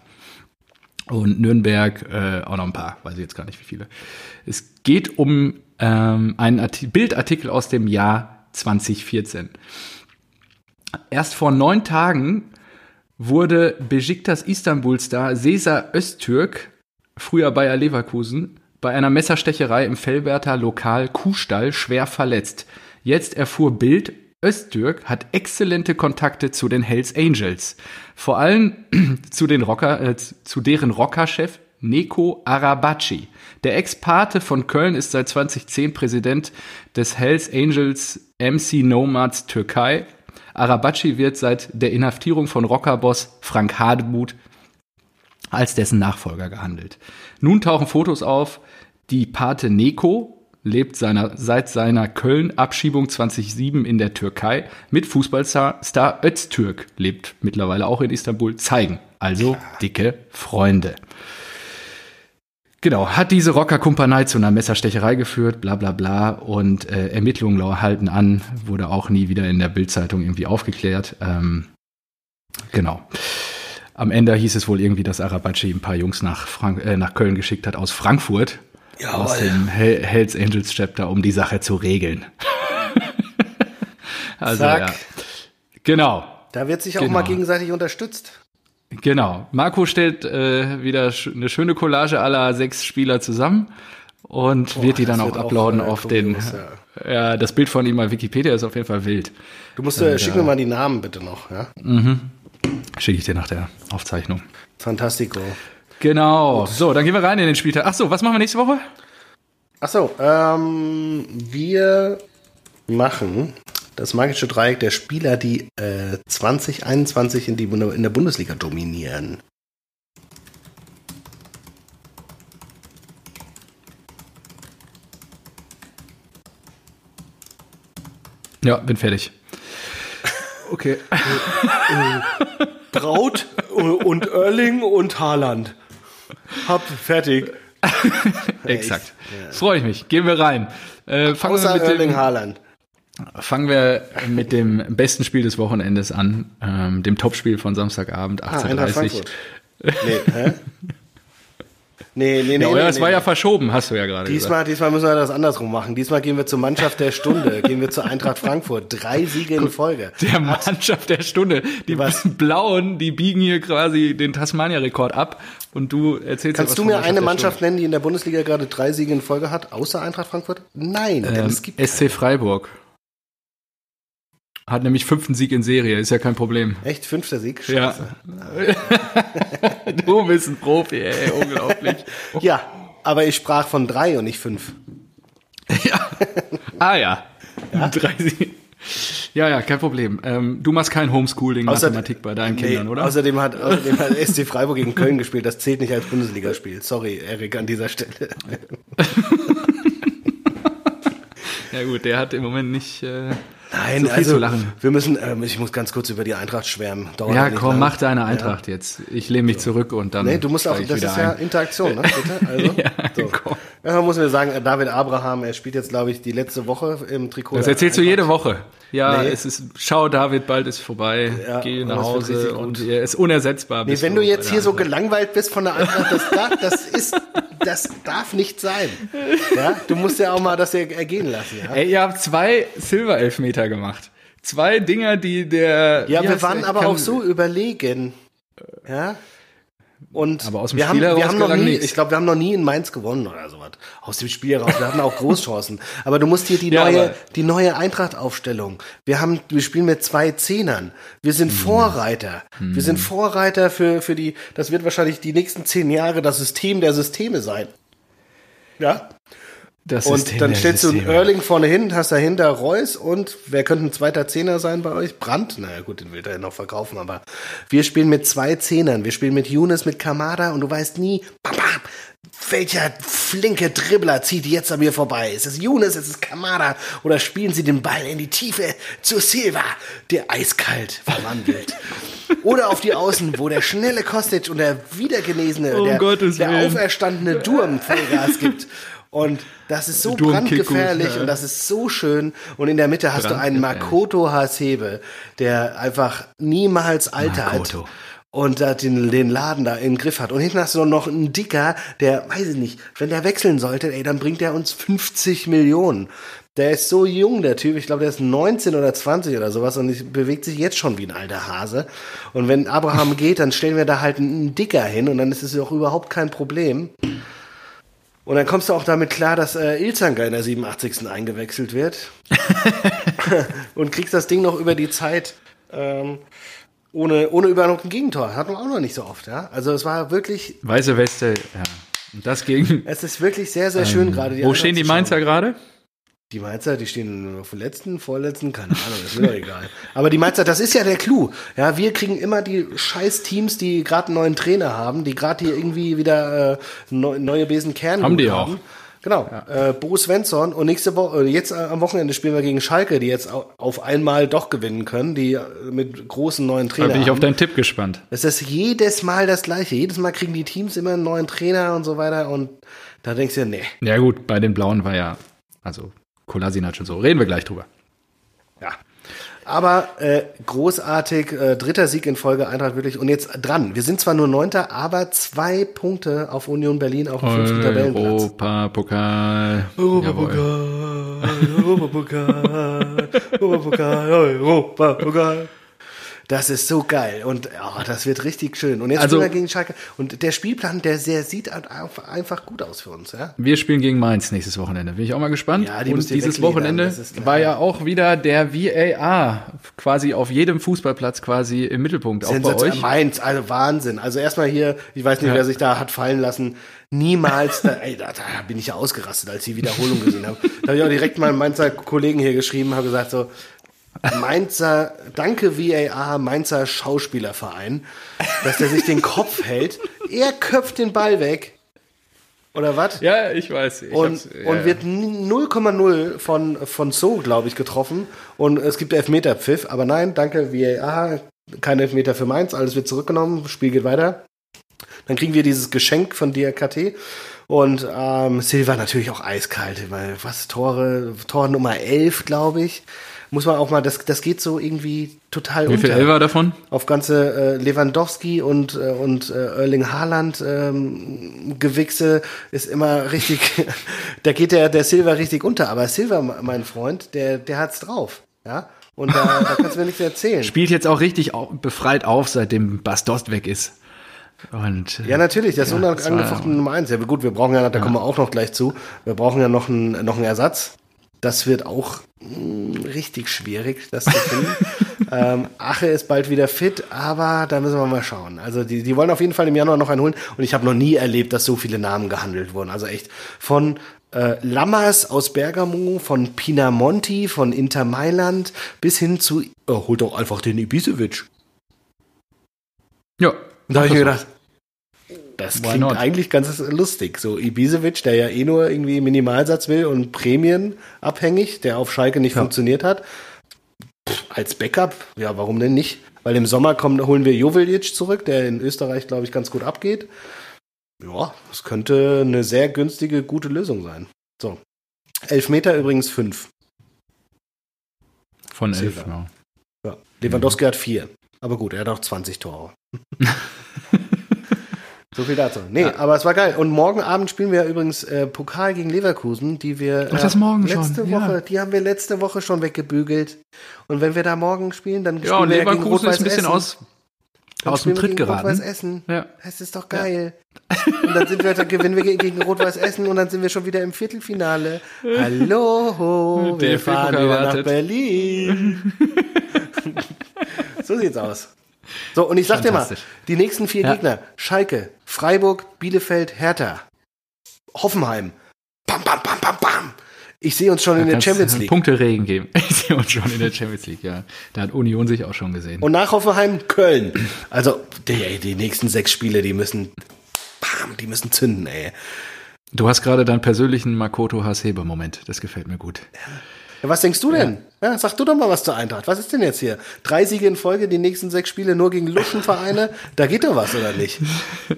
S1: Und Nürnberg äh, auch noch ein paar, weiß ich jetzt gar nicht wie viele. Es geht um ähm, einen Arti Bildartikel aus dem Jahr 2014. Erst vor neun Tagen wurde Besiktas Istanbul-Star Sesa Öztürk, früher Bayer Leverkusen, bei einer Messerstecherei im Fellwerter Lokal Kuhstall schwer verletzt. Jetzt erfuhr Bild, Öztürk hat exzellente Kontakte zu den Hells Angels. Vor allem zu, den Rocker, äh, zu deren Rockerchef Neko Arabaci. Der Ex-Pate von Köln ist seit 2010 Präsident des Hells Angels MC Nomads Türkei. Arabaci wird seit der Inhaftierung von Rockerboss Frank Hademuth als dessen Nachfolger gehandelt. Nun tauchen Fotos auf, die Pate Neko lebt seiner, seit seiner Köln-Abschiebung 2007 in der Türkei mit Fußballstar Star Öztürk, lebt mittlerweile auch in Istanbul, zeigen. Also dicke Freunde. Genau, hat diese Rockerkumpanei zu einer Messerstecherei geführt, bla bla bla. Und äh, Ermittlungen halten an, wurde auch nie wieder in der Bildzeitung irgendwie aufgeklärt. Ähm, genau. Am Ende hieß es wohl irgendwie, dass Arabaci ein paar Jungs nach, Frank äh, nach Köln geschickt hat aus Frankfurt, aus dem Hell Hells Angels Chapter, um die Sache zu regeln. also
S2: Zack.
S1: ja. Genau.
S2: Da wird sich auch
S1: Genau.
S2: mal gegenseitig unterstützt.
S1: Genau. Marco stellt äh, wieder eine schöne Collage aller sechs Spieler zusammen und wird die dann auch
S2: wird auch,
S1: uploaden
S2: äh,
S1: auf den.
S2: kurios,
S1: ja. das Bild von ihm bei Wikipedia ist auf jeden Fall wild.
S2: Du musst, äh, schick mir mal die Namen bitte noch, ja?
S1: Schicke ich dir nach der Aufzeichnung.
S2: Fantastico.
S1: Genau. So, dann gehen wir rein in den Spieltag. Ach so, was machen wir nächste Woche?
S2: Achso, ähm, wir machen das magische Dreieck der Spieler, die äh, 2021 in, die, in der Bundesliga dominieren.
S1: Ja, bin fertig. Okay.
S2: Braut und Erling und Haaland. Hab fertig.
S1: Exakt. Freue ich mich. Gehen wir rein. Äh, fangen, wir
S2: Außer
S1: mit
S2: Erling
S1: dem,
S2: Haaland.
S1: Fangen wir mit dem besten Spiel des Wochenendes an, ähm, dem Topspiel von Samstagabend,
S2: Ah, Eintracht
S1: 18.30
S2: Frankfurt. Nee, hä? Nee, nee, nee.
S1: ja,
S2: nee,
S1: euer, es
S2: nee,
S1: war
S2: nee.
S1: ja verschoben, hast du ja gerade gesagt.
S2: Diesmal, diesmal müssen wir das andersrum machen. Diesmal gehen wir zur Mannschaft der Stunde. gehen wir zur Eintracht Frankfurt. Drei Siege in Folge.
S1: Der Mannschaft der Stunde. Die
S2: Was?
S1: Blauen, die biegen hier quasi den Tasmania-Rekord ab und du erzählst
S2: Kannst
S1: ja
S2: du mir eine
S1: der
S2: Mannschaft nennen, die in der Bundesliga gerade drei Siege in Folge hat, außer Eintracht Frankfurt? Nein,
S1: Ähm,
S2: es gibt
S1: SC Freiburg. Hat nämlich fünften Sieg in Serie, ist ja kein Problem.
S2: echt fünfter Sieg.
S1: Ja.
S2: Scheiße.
S1: Du bist ein Profi, ey, unglaublich.
S2: Ja. aber ich sprach von drei und nicht fünf.
S1: ja. Ah ja. Drei Siege. Ja, ja, kein Problem. Ähm, du machst kein Homeschooling
S2: Außer-
S1: Mathematik bei deinen
S2: Nee,
S1: Kindern, oder?
S2: Außerdem hat, außerdem hat SC Freiburg gegen Köln gespielt. Das zählt nicht als Bundesligaspiel. Sorry, Erik, an dieser Stelle.
S1: ja gut, der hat im Moment nicht äh,
S2: Nein,
S1: so viel
S2: also
S1: zu lachen.
S2: wir müssen, ähm, ich muss ganz kurz über die Eintracht schwärmen. Dauert
S1: Ja, komm,
S2: lang.
S1: mach deine Eintracht jetzt. Ich lehne mich zurück und dann.
S2: Nee, du musst auch, das ist ja
S1: ein.
S2: Interaktion, ne? Bitte? Also,
S1: Ja,
S2: so.
S1: komm.
S2: Ja, muss mir sagen, David Abraham, er spielt jetzt, glaube ich, die letzte Woche im Trikot.
S1: Das erzählst du jede Woche. Ja,
S2: Nee.
S1: es ist, schau David, bald ist vorbei,
S2: Ja,
S1: geh nach Hause und er ist unersetzbar.
S2: Nee, wenn du jetzt hier so gelangweilt bist von der Eintracht, das darf, das ist, das darf nicht sein. Ja, du musst ja auch mal das ergehen lassen, ja.
S1: Ey, ihr habt zwei Silber-Elfmeter gemacht. Zwei Dinger, die der.
S2: Ja, wir waren aber auch so überlegen. Ja. Und
S1: Aber aus dem
S2: wir haben,
S1: Spiel
S2: wir
S1: heraus
S2: haben noch nie,
S1: nichts.
S2: ich glaube, wir haben noch nie in Mainz gewonnen oder sowas. Aus dem Spiel heraus. Wir hatten auch Großchancen. Aber du musst hier die
S1: Ja,
S2: neue, die neue Eintracht-Aufstellung. Wir haben, wir spielen mit zwei Zehnern. Wir sind
S1: Hm.
S2: Vorreiter. Wir sind Vorreiter für, für die, das wird wahrscheinlich die nächsten zehn Jahre das System der Systeme sein. Ja.
S1: Das
S2: Und
S1: System
S2: dann stellst du einen
S1: Systeme.
S2: Erling vorne hin, hast dahinter Reus und wer könnte ein zweiter Zehner sein bei euch? Brandt? Na gut, den will er ja noch verkaufen, aber wir spielen mit zwei Zehnern. Wir spielen mit Younes, mit Kamada und du weißt nie, bam, bam, welcher flinke Dribbler zieht jetzt an mir vorbei? Ist es Younes, ist es Kamada oder spielen sie den Ball in die Tiefe zu Silva, der eiskalt verwandelt? Oder auf die Außen, wo der schnelle Kostic und der wiedergenesene,
S1: Um
S2: der, der auferstandene Durm Vollgas gibt. Und das ist so
S1: Durm
S2: brandgefährlich
S1: Kickut, ja.
S2: und das ist so schön. Und in der Mitte hast du einen. Makoto Hasebe, der einfach niemals altert.
S1: Makoto.
S2: Und da den, den Laden da im Griff hat. Und hinten hast du noch einen Dicker, der, weiß ich nicht, wenn der wechseln sollte, ey, dann bringt er uns 50 Millionen. Der ist so jung, der Typ. Ich glaube, der ist 19 oder 20 oder sowas und bewegt sich jetzt schon wie ein alter Hase. Und wenn Abraham geht, dann stellen wir da halt einen Dicker hin und dann ist es auch überhaupt kein Problem. Und dann kommst du auch damit klar, dass äh, Ilzanka in der 87. eingewechselt wird. und kriegst das Ding noch über die Zeit ähm, ohne, ohne überhaupt ein Gegentor. Hatten wir auch noch nicht so oft, ja. Also es war wirklich,
S1: Weiße Weste, ja. Und das gegen.
S2: es ist wirklich sehr, sehr schön gerade.
S1: Ähm, Wo
S2: Eintracht
S1: stehen die. Mainzer gerade?
S2: Die Mainzer, die stehen auf dem letzten, vorletzten, keine Ahnung, ist mir doch egal. Aber die Mainzer, das ist ja der Clou. Ja, wir kriegen immer die scheiß Teams, die gerade einen neuen Trainer haben, die gerade hier irgendwie wieder äh, neu, neue Besen Kern
S1: Haben die auch.
S2: Genau. Äh, Bo Svensson und nächste Woche, äh, jetzt äh, am Wochenende spielen wir gegen Schalke, die jetzt au- auf einmal doch gewinnen können, die äh, mit großen neuen
S1: Da
S2: Trainern.
S1: bin ich auf
S2: haben.
S1: deinen Tipp gespannt.
S2: Es ist jedes Mal das Gleiche. Jedes Mal kriegen die Teams immer einen neuen Trainer und so weiter und da denkst du dir, nee.
S1: Ja gut, bei den Blauen war ja, also Kolasinac und so. Reden wir gleich drüber.
S2: Ja. Aber äh, großartig, äh, dritter Sieg in Folge, Eintracht wirklich. Und jetzt dran. Wir sind zwar nur Neunter, aber zwei Punkte auf Union Berlin auf dem fünften Tabellenplatz.
S1: Europapokal. Jawohl.
S2: Europapokal, Europapokal, Europapokal, Europapokal. Das ist so geil und oh, das wird richtig schön. Und jetzt
S1: Also-
S2: spielen wir gegen Schalke. Und der Spielplan, der, der sieht einfach- gut aus für uns. Ja?
S1: Wir spielen gegen Mainz nächstes Wochenende. Bin ich auch mal gespannt.
S2: Ja, die
S1: und dieses Wochenende war ja auch wieder der VAR quasi auf jedem Fußballplatz quasi im Mittelpunkt. Auch bei
S2: Sensation-
S1: euch.
S2: Mainz, also Wahnsinn. Also erstmal hier, ich weiß nicht,
S1: Ja.
S2: wer sich da hat fallen lassen. Niemals, da, ey, da, da bin ich ja ausgerastet, als ich die Wiederholung gesehen habe. Da habe ich auch direkt mal Mainzer Kollegen hier geschrieben, habe gesagt so, Mainzer, danke VAR, Mainzer Schauspielerverein, dass der sich den Kopf hält. Er köpft den Ball weg. Oder was?
S1: Ja, ich weiß. Ich
S2: und,
S1: ja,
S2: und wird 0,0 von, von So, glaube ich, getroffen. Und es gibt Elfmeterpfiff. Aber nein, danke, VAR, kein Elfmeter für Mainz, alles wird zurückgenommen, Spiel geht weiter. Dann kriegen wir dieses Geschenk von DRKT. Und ähm, Silva natürlich auch eiskalt, weil was, Tore, Tor Nummer 11, glaube ich. Muss man auch mal, das, das geht so irgendwie total
S1: Wie viel
S2: unter
S1: Elfer davon?
S2: auf ganze äh, Lewandowski und, äh, und äh, Erling Haaland ähm, Gewichse ist immer richtig, da geht der, der Silva richtig unter. Aber Silva, mein Freund, der, der hat's drauf. Ja. Und da, da kannst du mir nichts erzählen.
S1: Spielt jetzt auch richtig befreit auf, seitdem Bastost weg ist. Und äh,
S2: Ja, natürlich, das ist
S1: Ja,
S2: unangefochten Nummer eins. Ja, gut, wir brauchen ja, da kommen wir auch noch gleich zu, wir brauchen ja noch einen, noch einen Ersatz. Das wird auch mh, richtig schwierig, das zu finden. ähm, Ache ist bald wieder fit, aber da müssen wir mal schauen. Also die, die wollen auf jeden Fall im Januar noch einen holen und ich habe noch nie erlebt, dass so viele Namen gehandelt wurden. Also echt von äh, Lammers aus Bergamo, von Pinamonti, von Inter Mailand bis hin zu, oh, holt doch einfach den Ibisevic.
S1: ja.
S2: Und da habe ich mir gedacht, das
S1: Why
S2: klingt
S1: not?
S2: eigentlich ganz lustig. So Ibisevic, der ja eh nur irgendwie Minimalsatz will und Prämien abhängig, der auf Schalke nicht
S1: Ja.
S2: funktioniert hat. Pff, als Backup, ja, warum denn nicht? Weil im Sommer kommen, holen wir Joveljic zurück, der in Österreich, glaube ich, ganz gut abgeht. Ja, das könnte eine sehr günstige, gute Lösung sein. So. Elfmeter übrigens fünf.
S1: Von elf, ja.
S2: Ja. Lewandowski hat vier. Aber gut, er hat auch 20 Tore. so viel dazu. Nee, aber es war geil. Und morgen Abend spielen wir übrigens äh, Pokal gegen Leverkusen, die wir
S1: Ach, das morgen schon,
S2: letzte
S1: ja.
S2: Woche, die haben wir letzte Woche schon weggebügelt. Und wenn wir da morgen spielen, dann
S1: Ja,
S2: spielen
S1: und
S2: wir ja gegen
S1: Leverkusen ist ein bisschen
S2: Rot-Weiß
S1: aus, aus dem Tritt
S2: gegen
S1: geraten.
S2: Rot-Weiß Essen.
S1: Ja.
S2: Das ist doch geil. Und dann sind wir, dann gewinnen wir ge- gegen Rot-Weiß Essen und dann sind wir schon wieder im Viertelfinale. Hallo, wir
S1: DFB
S2: fahren wieder nach. Berlin. so sieht's aus. So, und ich sag dir mal, die nächsten vier
S1: Ja.
S2: Gegner, Schalke, Freiburg, Bielefeld, Hertha, Hoffenheim. Bam, bam, bam, bam, bam. Ich sehe uns schon in der Champions League.
S1: Punkteregen geben. Ich sehe uns schon in der Champions League, ja. Da hat Union sich auch schon gesehen.
S2: Und nach Hoffenheim Köln. Also, die, die nächsten sechs Spiele, die müssen, bam, die müssen zünden, ey.
S1: Du hast gerade deinen persönlichen Makoto Hasebe-Moment. Das gefällt mir gut.
S2: Ja, was denkst du denn? Ja. sag du doch mal was zur Eintracht. Was ist denn jetzt hier? Drei Siege in Folge, die nächsten sechs Spiele nur gegen Luschenvereine? Da geht doch was, oder nicht?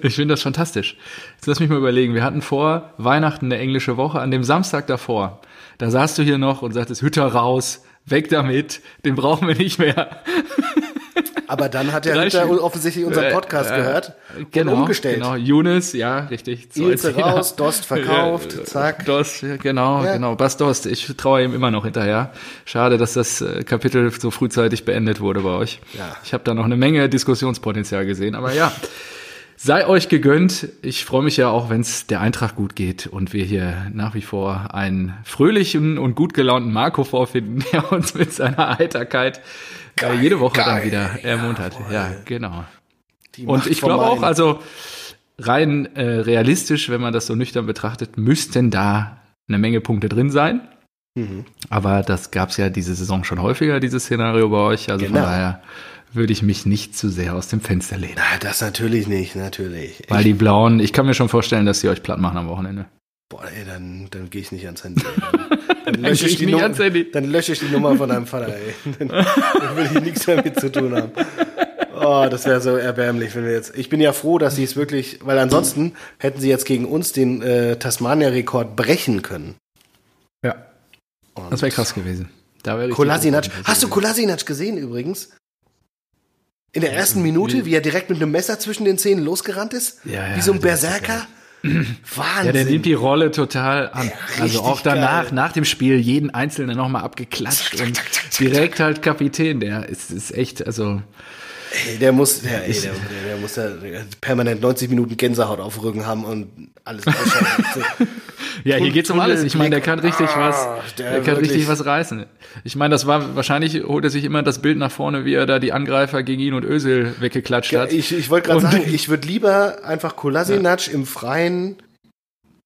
S1: Ich finde das fantastisch. Jetzt lass mich mal überlegen. Wir hatten vor Weihnachten eine englische Woche. An dem Samstag davor, da saßt du hier noch und sagtest, Hütter raus, weg damit, den brauchen wir nicht mehr.
S2: Aber dann hat der Hütter offensichtlich unseren Podcast
S1: Äh,
S2: gehört
S1: genau,
S2: und umgestellt.
S1: Genau, Younes, ja, richtig.
S2: Ilse raus, Dost verkauft,
S1: Ja,
S2: zack.
S1: Dost, genau,
S2: Ja.
S1: genau. Bas Dost, ich traue ihm immer noch hinterher. Schade, dass das äh, Kapitel so frühzeitig beendet wurde bei euch.
S2: Ja.
S1: Ich habe da noch eine Menge Diskussionspotenzial gesehen, aber ja. Sei euch gegönnt. Ich freue mich ja auch, wenn es der Eintracht gut geht und wir hier nach wie vor einen fröhlichen und gut gelaunten Marco vorfinden, der uns mit seiner Heiterkeit äh, jede Woche dann
S2: geil,
S1: wieder ermuntert. Ja, genau.
S2: Die
S1: Und ich glaube auch, also rein äh, realistisch, wenn man das so nüchtern betrachtet, müssten da eine Menge Punkte drin sein.
S2: Mhm.
S1: Aber das gab es ja diese Saison schon häufiger, dieses Szenario bei euch. Also
S2: Genau.
S1: von daher würde ich mich nicht zu sehr aus dem Fenster lehnen.
S2: Na, das natürlich nicht, natürlich.
S1: Weil die Blauen, ich kann mir schon vorstellen, dass sie euch platt machen am Wochenende.
S2: Boah, ey, dann, dann gehe ich nicht ans Handy. Dann, dann, lösche ich
S1: ich
S2: die Nummer,
S1: ans Handy.
S2: dann lösche ich die Nummer von deinem Vater, ey. Dann, dann will ich nichts mehr mit zu tun haben. Oh, das wäre so erbärmlich, wenn wir jetzt. Ich bin ja froh, dass sie es wirklich, weil ansonsten hätten sie jetzt gegen uns den äh, Tasmania-Rekord brechen können.
S1: Ja.
S2: Und
S1: Das wäre krass gewesen. Da ich
S2: Kolasinac. Hast du Kolasinac gesehen übrigens? In der ersten Minute, wie er direkt mit einem Messer zwischen den Zähnen losgerannt ist?
S1: Ja, ja,
S2: wie so ein Berserker? Wahnsinn.
S1: Ja, der nimmt die Rolle total an.
S2: Ja,
S1: also auch danach,
S2: geil.
S1: nach dem Spiel, jeden Einzelnen nochmal abgeklatscht und direkt halt Kapitän. Der ist, ist echt, also
S2: Ey, der muss, der, ey, der, der, der muss ja permanent 90 Minuten Gänsehaut auf dem Rücken haben und alles ausschalten.
S1: Ja, hier geht's um alles. Ich meine, der kann richtig was,
S2: Ah, der
S1: der kann
S2: wirklich-
S1: richtig was reißen. Ich meine, das war wahrscheinlich holt er sich immer das Bild nach vorne, wie er da die Angreifer gegen ihn und Ösel weggeklatscht
S2: Ja,
S1: hat.
S2: ich ich wollte gerade sagen, ich würde lieber einfach Kolasinac im Freien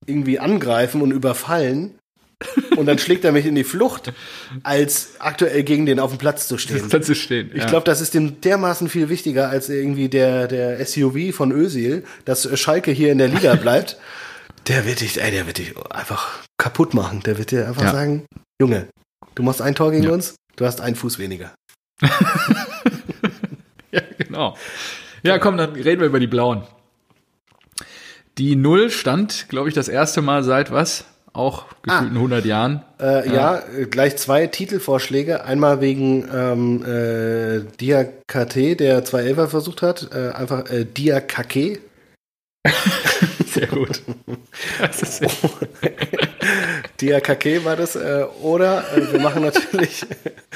S2: irgendwie angreifen und überfallen und dann schlägt er mich in die Flucht, als aktuell gegen den auf dem Platz zu stehen.
S1: Dann zu stehen.
S2: Ich
S1: ja.
S2: glaube, das ist dem dermaßen viel wichtiger als irgendwie der, der SUV von Özil, dass Schalke hier in der Liga bleibt. Der wird dich, ey, der wird dich einfach kaputt machen. Der wird dir einfach
S1: Ja.
S2: sagen, Junge, du machst ein Tor gegen
S1: Ja.
S2: uns, du hast einen Fuß weniger.
S1: Ja, genau. Ja, komm, dann reden wir über die Blauen. Die Null stand, glaube ich, das erste Mal seit was? Auch gefühlten 100 Jahren.
S2: Äh, ja, äh, gleich zwei Titelvorschläge. Einmal wegen ähm, äh, Diakate, der zwei Elfer versucht hat. Äh, einfach äh, Diakake.
S1: Sehr gut. Das ist
S2: Diakake war das. Äh, oder äh, wir machen natürlich,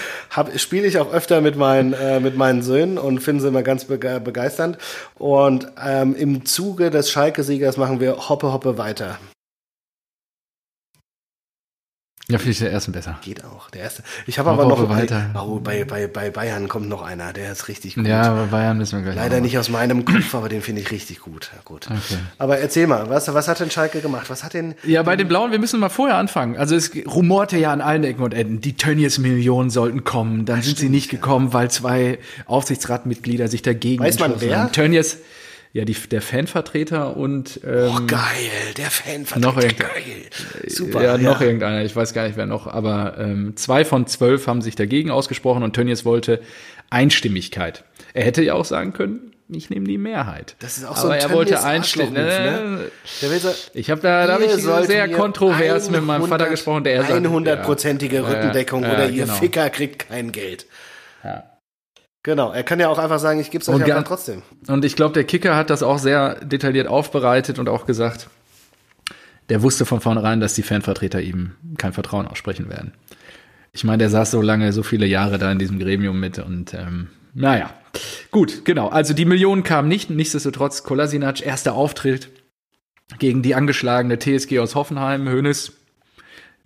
S2: spiele ich auch öfter mit meinen, äh, mit meinen Söhnen und finde sie immer ganz bege begeisternd. Und ähm, im Zuge des Schalke-Siegers machen wir Hoppe Hoppe weiter.
S1: Ja, finde ich der ersten besser.
S2: Geht auch. Der erste. Ich habe aber noch
S1: weiter.
S2: Oh, bei, bei, bei Bayern kommt noch einer, der ist richtig gut.
S1: Ja, aber Bayern müssen wir gleich.
S2: Leider
S1: noch
S2: nicht aus meinem Kopf, aber den finde ich richtig gut. Ja, gut.
S1: Okay.
S2: Aber erzähl mal, was, was hat denn Schalke gemacht? Was hat denn.
S1: Ja, bei den Blauen, wir müssen mal vorher anfangen. Also es rumorte ja an allen Ecken und Enden, die Tönnies-Millionen sollten kommen. Dann sind sie nicht gekommen, weil zwei Aufsichtsratmitglieder sich dagegen
S2: Weiß man wer?
S1: Tönnies, ja, die, der Fanvertreter und ähm,
S2: Oh, geil, der Fan
S1: Noch irgend-
S2: geil. Super.
S1: ja, noch irgendeiner, ich weiß gar nicht wer noch, aber ähm, zwei von zwölf haben sich dagegen ausgesprochen und Tönnies wollte Einstimmigkeit. Er hätte ja auch sagen können, ich nehme die Mehrheit.
S2: Das ist auch so
S1: aber
S2: ein
S1: er wollte Einstimmigkeit.
S2: Ne? So,
S1: Ich habe da, da habe
S2: ihr
S1: ich sehr kontrovers mit meinem
S2: 100
S1: Vater gesprochen, der er sagt,
S2: 100-prozentige
S1: ja,
S2: Rückendeckung
S1: ja, ja,
S2: oder ihr
S1: genau.
S2: Ficker kriegt kein Geld.
S1: Ja.
S2: Genau, er kann ja auch einfach sagen, ich gebe es euch
S1: gar-
S2: trotzdem.
S1: Und ich glaube, der Kicker hat das auch sehr detailliert aufbereitet und auch gesagt, der wusste von vornherein, dass die Fanvertreter ihm kein Vertrauen aussprechen werden. Ich meine, der saß so lange, so viele Jahre da in diesem Gremium mit und ähm, naja. Gut, genau. Also die Millionen kamen nicht. Nichtsdestotrotz, Kolasinac, erster Auftritt gegen die angeschlagene TSG aus Hoffenheim, Hönes.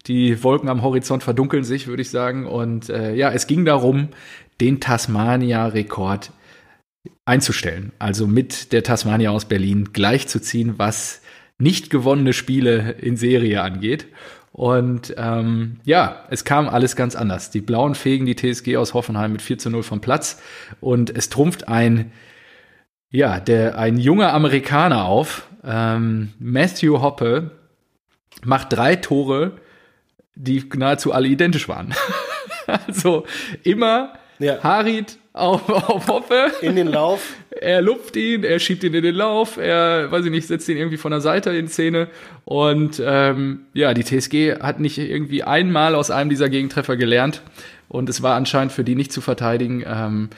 S1: Die Wolken am Horizont verdunkeln sich, würde ich sagen. Und äh, ja, es ging darum, den Tasmania-Rekord einzustellen. Also mit der Tasmania aus Berlin gleichzuziehen, was nicht gewonnene Spiele in Serie angeht. Und ähm, ja, es kam alles ganz anders. Die Blauen fegen die TSG aus Hoffenheim mit 4 zu 0 vom Platz und es trumpft ein, ja, der, ein junger Amerikaner auf. Ähm, Matthew Hoppe macht drei Tore, die nahezu alle identisch waren. also immer
S2: Ja.
S1: Harit auf, auf Hoppe.
S2: In den Lauf.
S1: Er lupft ihn, er schiebt ihn in den Lauf, er, weiß ich nicht, setzt ihn irgendwie von der Seite in Szene. Und ähm, ja, die TSG hat nicht irgendwie einmal aus einem dieser Gegentreffer gelernt. Und es war anscheinend für die nicht zu verteidigen. Ähm,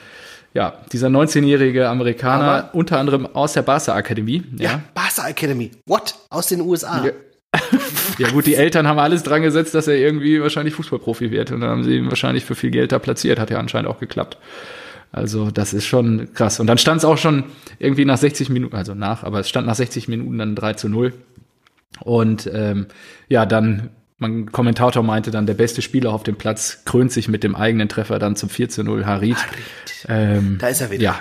S1: ja, dieser 19-jährige Amerikaner,
S2: Aber-
S1: unter anderem aus der Barca Akademie.
S2: Ja,
S1: Ja.
S2: Barca Academy. What? Aus den USA.
S1: Ja. Ja gut, die Eltern haben alles dran gesetzt, dass er irgendwie wahrscheinlich Fußballprofi wird. Und dann haben sie ihn wahrscheinlich für viel Geld da platziert. Hat ja anscheinend auch geklappt. Also das ist schon krass. Und dann stand es auch schon irgendwie nach 60 Minuten, also nach, aber es stand nach 60 Minuten dann 3 zu 0. Und ähm, ja, dann, mein Kommentator meinte dann, der beste Spieler auf dem Platz krönt sich mit dem eigenen Treffer dann zum 4 zu 0, Harit. Ähm,
S2: Da ist er wieder.
S1: Ja,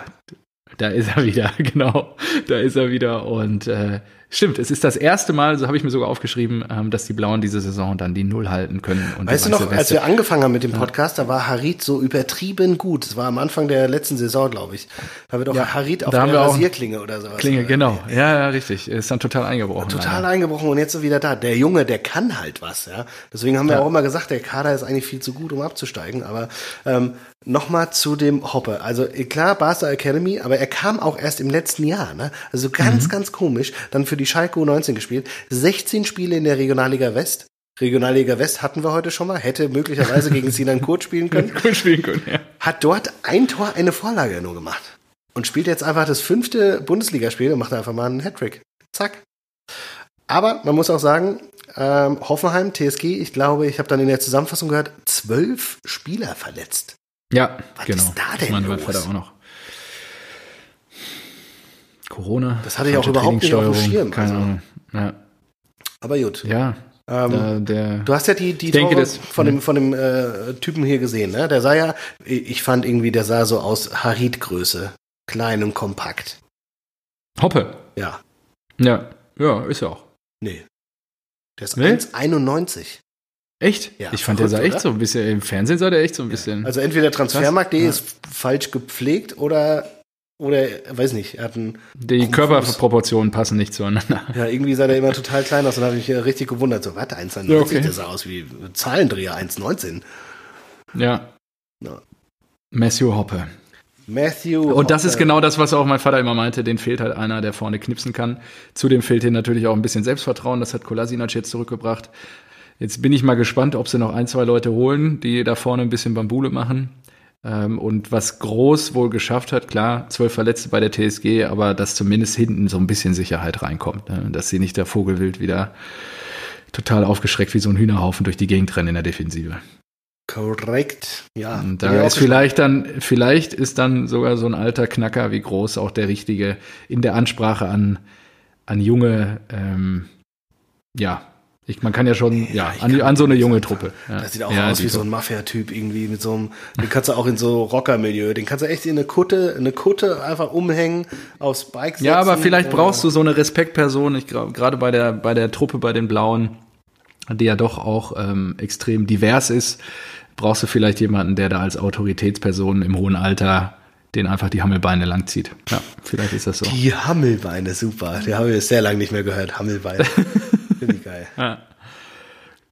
S1: da ist er wieder, genau. Da ist er wieder. Und äh, stimmt, es ist das erste Mal, so habe ich mir sogar aufgeschrieben, ähm, dass die Blauen diese Saison dann die Null halten können.
S2: Weißt du noch, als
S1: Weste.
S2: wir angefangen haben mit dem Podcast, da war Harit so übertrieben gut. Das war am Anfang der letzten Saison, glaube ich. Da wird auch
S1: Ja,
S2: Harit auf der Rasierklinge oder sowas.
S1: Klinge, genau. Ja, ja, richtig. Ist dann total eingebrochen.
S2: Total
S1: leider.
S2: eingebrochen und jetzt so wieder da. Der Junge, der kann halt was, ja. Deswegen haben wir
S1: Ja.
S2: auch immer gesagt, der Kader ist eigentlich viel zu gut, um abzusteigen. Aber ähm, nochmal zu dem Hoppe. Also klar, Barca Academy, aber er kam auch erst im letzten Jahr, ne? Also
S1: Mhm.
S2: ganz, ganz komisch. Dann für die Schalke U19 gespielt. 16 Spiele in der Regionalliga West. Regionalliga West hatten wir heute schon mal, hätte möglicherweise gegen Sinan Kurt spielen können.
S1: Gut spielen können, ja.
S2: Hat dort ein Tor, eine Vorlage nur gemacht. Und spielt jetzt einfach das fünfte Bundesligaspiel und macht einfach mal einen Hattrick. Zack. Aber man muss auch sagen, ähm, Hoffenheim, TSG, ich glaube, ich habe dann in der Zusammenfassung gehört, zwölf Spieler verletzt.
S1: Ja,
S2: Was
S1: genau.
S2: ist da
S1: Ich
S2: denn
S1: meine, mein
S2: los?
S1: Vater auch noch. Corona.
S2: Das hatte ich auch überhaupt nicht auf dem Schirm,
S1: Keine
S2: also.
S1: Ahnung. Ja,
S2: Aber gut.
S1: ja
S2: Ähm,
S1: der,
S2: Du hast ja die, die
S1: denke, das-
S2: von dem, von dem äh, Typen hier gesehen, ne? Der sah ja, ich fand irgendwie, der sah so aus Harit-Größe. Klein und kompakt.
S1: Hoppe.
S2: Ja.
S1: Ja, ja, ist er auch.
S2: Nee. Der ist
S1: Nee?
S2: 1,91.
S1: Echt?
S2: Ja,
S1: ich fand, der sah
S2: verrückt,
S1: echt
S2: oder?
S1: so ein bisschen, im Fernsehen sah der echt so ein bisschen.
S2: Also entweder Transfermarkt.de ist falsch gepflegt oder, oder, weiß nicht, er hat einen,
S1: die Körperproportionen passen nicht zueinander.
S2: ja, irgendwie sah der immer total klein aus und habe mich äh, richtig gewundert. So, warte, 1,91,
S1: Ja, okay.
S2: der sah aus wie Zahlendreher, 1,19.
S1: Ja.
S2: Ja.
S1: Matthew Hoppe.
S2: Matthew.
S1: Und das ist genau das, was auch mein Vater immer meinte, den fehlt halt einer, der vorne knipsen kann. Zudem fehlt ihm natürlich auch ein bisschen Selbstvertrauen, das hat Kolasinac jetzt zurückgebracht. Jetzt bin ich mal gespannt, ob sie noch ein, zwei Leute holen, die da vorne ein bisschen Bambule machen. Ähm, und was Groß wohl geschafft hat, klar, zwölf Verletzte bei der TSG, aber dass zumindest hinten so ein bisschen Sicherheit reinkommt, ne? dass sie nicht der Vogelwild wieder total aufgeschreckt wie so ein Hühnerhaufen durch die Gegend rennen in der Defensive.
S2: Korrekt. Ja.
S1: Und da ist vielleicht dann, vielleicht ist dann sogar so ein alter Knacker wie groß auch der richtige in der Ansprache an, an junge, ähm, ja, ich, man kann ja schon, ja,
S2: ich
S1: an,
S2: kann
S1: an so eine junge
S2: das
S1: Truppe. Ja.
S2: Das sieht auch
S1: ja,
S2: aus wie so ein Mafia-Typ irgendwie mit so einem, den kannst du auch in so Rocker-Milieu, den kannst du echt in eine Kutte, eine Kutte einfach umhängen, aufs Bike setzen.
S1: Ja, aber vielleicht
S2: äh,
S1: brauchst du so eine Respektperson, ich glaube, gerade bei der, bei der Truppe, bei den Blauen, die ja doch auch ähm, extrem divers ist, brauchst du vielleicht jemanden, der da als Autoritätsperson im hohen Alter den einfach die Hammelbeine langzieht. Ja, vielleicht ist das so.
S2: Die Hammelbeine, super. Die haben wir sehr lange nicht mehr gehört. Hammelbeine. Finde ich geil.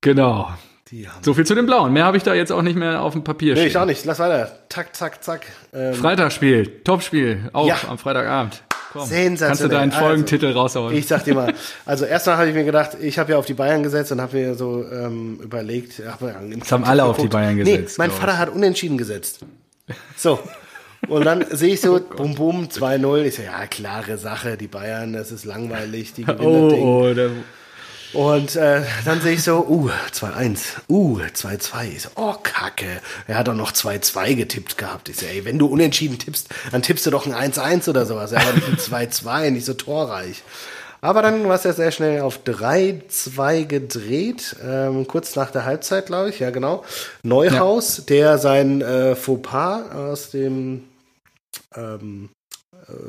S1: Genau.
S2: Die Hammel.
S1: So viel zu den Blauen. Mehr habe ich da jetzt auch nicht mehr auf dem Papier
S2: Nee,
S1: stehen.
S2: ich auch nicht. Lass weiter. Zack, zack, zack. Ähm,
S1: Freitagsspiel, Topspiel, auch
S2: Ja.
S1: am Freitagabend. Komm,
S2: Sensationell.
S1: Kannst du deinen
S2: Also,
S1: Folgentitel raushauen?
S2: Ich sag dir mal, also erstmal habe ich mir gedacht, ich habe ja auf die Bayern gesetzt und habe mir so ähm, überlegt. Hab
S1: Das haben alle auf die Bayern gesetzt,
S2: Nee, mein Vater hat unentschieden gesetzt. So. Und dann sehe ich so, bum bum, 2-0. Ich so, ja, klare Sache, die Bayern, das ist langweilig, die gewinnen das Ding.
S1: oh, oh, der,
S2: Und äh, dann sehe ich so, uh, 2-1, uh, 2-2. Ich so, oh, Kacke. Er hat doch noch 2-2 getippt gehabt. Ich so, ey, wenn du unentschieden tippst, dann tippst du doch ein 1-1 oder sowas. Ja, aber nicht ein 2-2, nicht so torreich. Aber dann war es ja sehr schnell auf 3-2 gedreht, ähm, kurz nach der Halbzeit, glaube ich, ja genau. Neuhaus, der sein äh, Fauxpas aus dem ähm,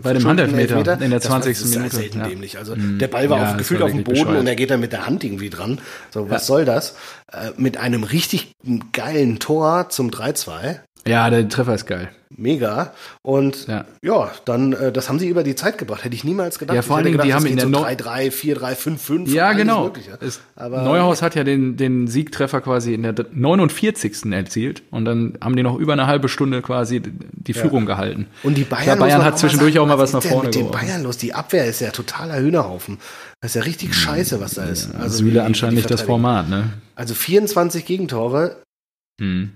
S1: bei dem Handelfmeter in der
S2: das war-
S1: 20.
S2: Das
S1: Minute.
S2: selten
S1: Ja.
S2: dämlich. Also der Ball war
S1: Ja,
S2: auf, gefühlt
S1: war
S2: auf dem Boden
S1: bescheuert.
S2: und er geht dann mit der Hand irgendwie dran. So, was soll das? Äh, mit einem richtig geilen Tor zum 3-2.
S1: Ja, der Treffer ist geil.
S2: Mega. Und ja,
S1: Ja.
S2: dann, äh, das haben sie über die Zeit gebracht. Hätte ich niemals gedacht.
S1: Ja, vor
S2: hätte
S1: Dingen, die
S2: gedacht,
S1: haben in der
S2: so
S1: Neu-
S2: 3-3, 4-3, 5-5.
S1: Ja,
S2: alles
S1: genau.
S2: Mögliche.
S1: Es,
S2: Aber-
S1: Neuhaus hat ja den, den Siegtreffer quasi in der 49. erzielt und dann haben die noch über eine halbe Stunde quasi die Führung gehalten.
S2: Und die Bayern,
S1: Klar, Bayern hat zwischendurch auch mal was
S2: ist
S1: nach vorne
S2: mit den. Bayern los? Die Abwehr ist ja totaler Hühnerhaufen. Das ist ja richtig scheiße, was da ist. Also
S1: Süle anscheinend nicht das. Format, ne?
S2: Also 24 Gegentore,
S1: Hm.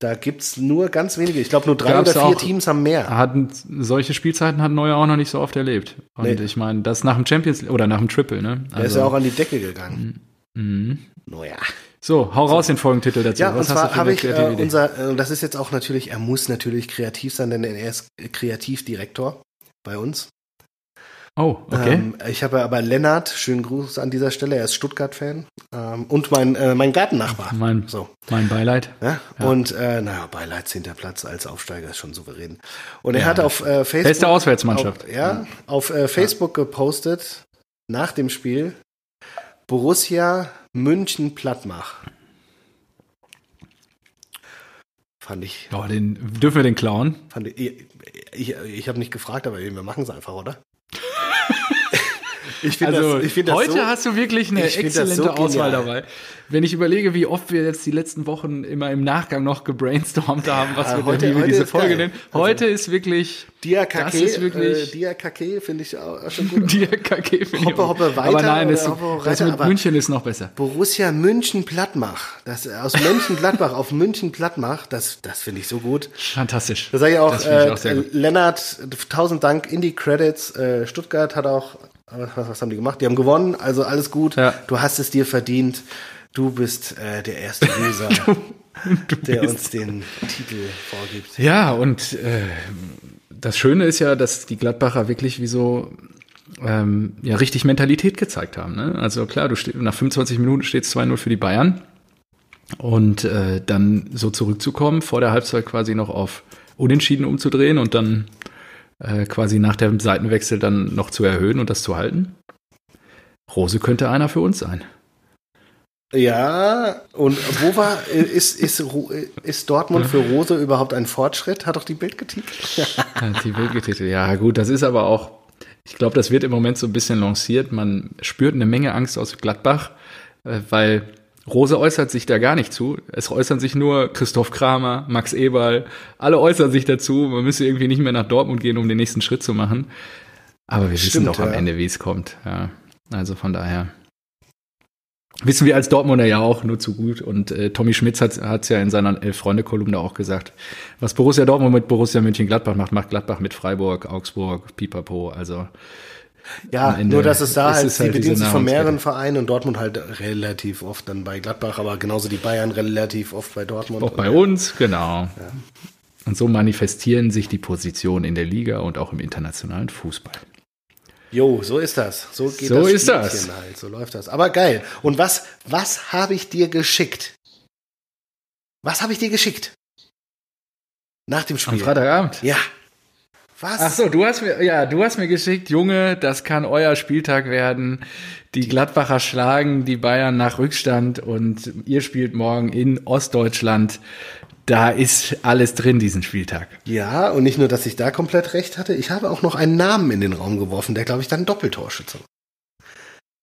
S2: Da gibt's nur ganz wenige. Ich glaube, nur drei
S1: Gab's
S2: oder vier
S1: auch-
S2: Teams haben mehr.
S1: Hatten, solche Spielzeiten hat Neuer auch noch nicht so oft erlebt. Und
S2: Nee.
S1: ich meine, das nach dem Champions oder nach dem Triple, ne?
S2: Der ist ja auch an die Decke gegangen.
S1: mhm.
S2: Naja.
S1: So, hau raus den Folgentitel dazu.
S2: Ja, und
S1: Was hast du
S2: zwar habe ich äh,
S1: kreative Idee?
S2: unser, äh, das ist jetzt auch natürlich, er muss natürlich kreativ sein, denn er ist Kreativdirektor bei uns.
S1: Oh, okay.
S2: Ähm, ich habe aber Lennart, schönen Gruß an dieser Stelle, er ist Stuttgart-Fan ähm, und mein, äh, mein Gartennachbar.
S1: mein,
S2: So.
S1: mein Beileid.
S2: Ja? Und äh, naja, Beileid, zehnter Platz als Aufsteiger ist schon souverän. Und er
S1: Ja.
S2: hat auf äh, Facebook.
S1: Beste Auswärtsmannschaft.
S2: Auf, ja, auf äh, Facebook gepostet nach dem Spiel Borussia München Plattmach. Fand ich,
S1: Oh, den, dürfen wir den klauen?
S2: fand ich, ich, ich, ich habe nicht gefragt, aber wir machen es einfach, oder? Ich finde
S1: Also,
S2: das, ich find das
S1: heute
S2: so,
S1: hast du wirklich eine exzellente
S2: so
S1: Auswahl dabei. Wenn ich überlege, wie oft wir jetzt die letzten Wochen immer im Nachgang noch gebrainstormt haben, was wir
S2: heute-
S1: denn
S2: heute
S1: diese Folge nennen. Heute ist wirklich
S2: Diakake,
S1: das ist wirklich-
S2: äh, Diakake finde ich auch, schon gut.
S1: KG finde ich
S2: Hoppe, hoppe weiter
S1: Aber nein, das,
S2: hoppe, hoppe
S1: das mit München ist noch besser.
S2: Borussia München-Plattmach. Das, aus Mönchengladbach auf München-Plattmach, das, das finde ich so gut.
S1: Fantastisch.
S2: Da sage ich auch,
S1: Das finde ich
S2: äh,
S1: auch sehr gut.
S2: Lennart, tausend Dank in die Credits. Äh, Stuttgart hat auch was, was haben die gemacht? Die haben gewonnen, also alles gut.
S1: Ja.
S2: Du hast es dir verdient. Du bist äh, der erste Loser, der uns den Titel vorgibt.
S1: Ja, und äh, das Schöne ist ja, dass die Gladbacher wirklich wie so ähm, ja richtig Mentalität gezeigt haben. Ne? Also klar, du steh, nach 25 Minuten steht es 2-0 für die Bayern. Und äh, dann so zurückzukommen, vor der Halbzeit quasi noch auf Unentschieden umzudrehen und dann äh, quasi nach dem Seitenwechsel dann noch zu erhöhen und das zu halten. Rose könnte einer für uns sein.
S2: Ja, und wo war, ist, ist, ist Dortmund für Rose überhaupt ein Fortschritt? Hat doch die Bild getitelt.
S1: Die Bild getitelt, ja gut, das ist aber auch, ich glaube, das wird im Moment so ein bisschen lanciert. Man spürt eine Menge Angst aus Gladbach, äh, weil Rose äußert sich da gar nicht zu. Es äußern sich nur Christoph Kramer, Max Eberl. Alle äußern sich dazu. Man müsse irgendwie nicht mehr nach Dortmund gehen, um den nächsten Schritt zu machen. Aber wir Stimmt, wissen doch am ja. Ende, wie es kommt. Ja, also von daher wissen wir als Dortmunder ja auch nur zu gut. Und äh, Tommy Schmitz hat es ja in seiner Elf-Freunde-Kolumne auch gesagt. Was Borussia Dortmund mit Borussia München-Gladbach macht, macht Gladbach mit Freiburg, Augsburg, Pipapo. Also
S2: ja, nur dass es da halt, sie halt bedient sich von mehreren Vereinen und Dortmund halt relativ oft dann bei Gladbach, aber genauso die Bayern relativ oft bei Dortmund.
S1: Auch bei uns, genau. Ja. Und so manifestieren sich die Positionen in der Liga und auch im internationalen Fußball.
S2: Jo, so ist das. So geht
S1: so
S2: das
S1: ist das.
S2: halt. So läuft das. Aber geil. Und was, was habe ich dir geschickt? Was habe ich dir geschickt? Nach dem Spiel.
S1: Am Freitagabend?
S2: Ja.
S1: Was? Ach so, du hast mir, ja, du hast mir geschickt, Junge, das kann euer Spieltag werden. Die Gladbacher schlagen die Bayern nach Rückstand und ihr spielt morgen in Ostdeutschland. Da ist alles drin diesen Spieltag.
S2: Ja, und nicht nur, dass ich da komplett recht hatte, ich habe auch noch einen Namen in den Raum geworfen, der, glaube ich, dann Doppeltorschütze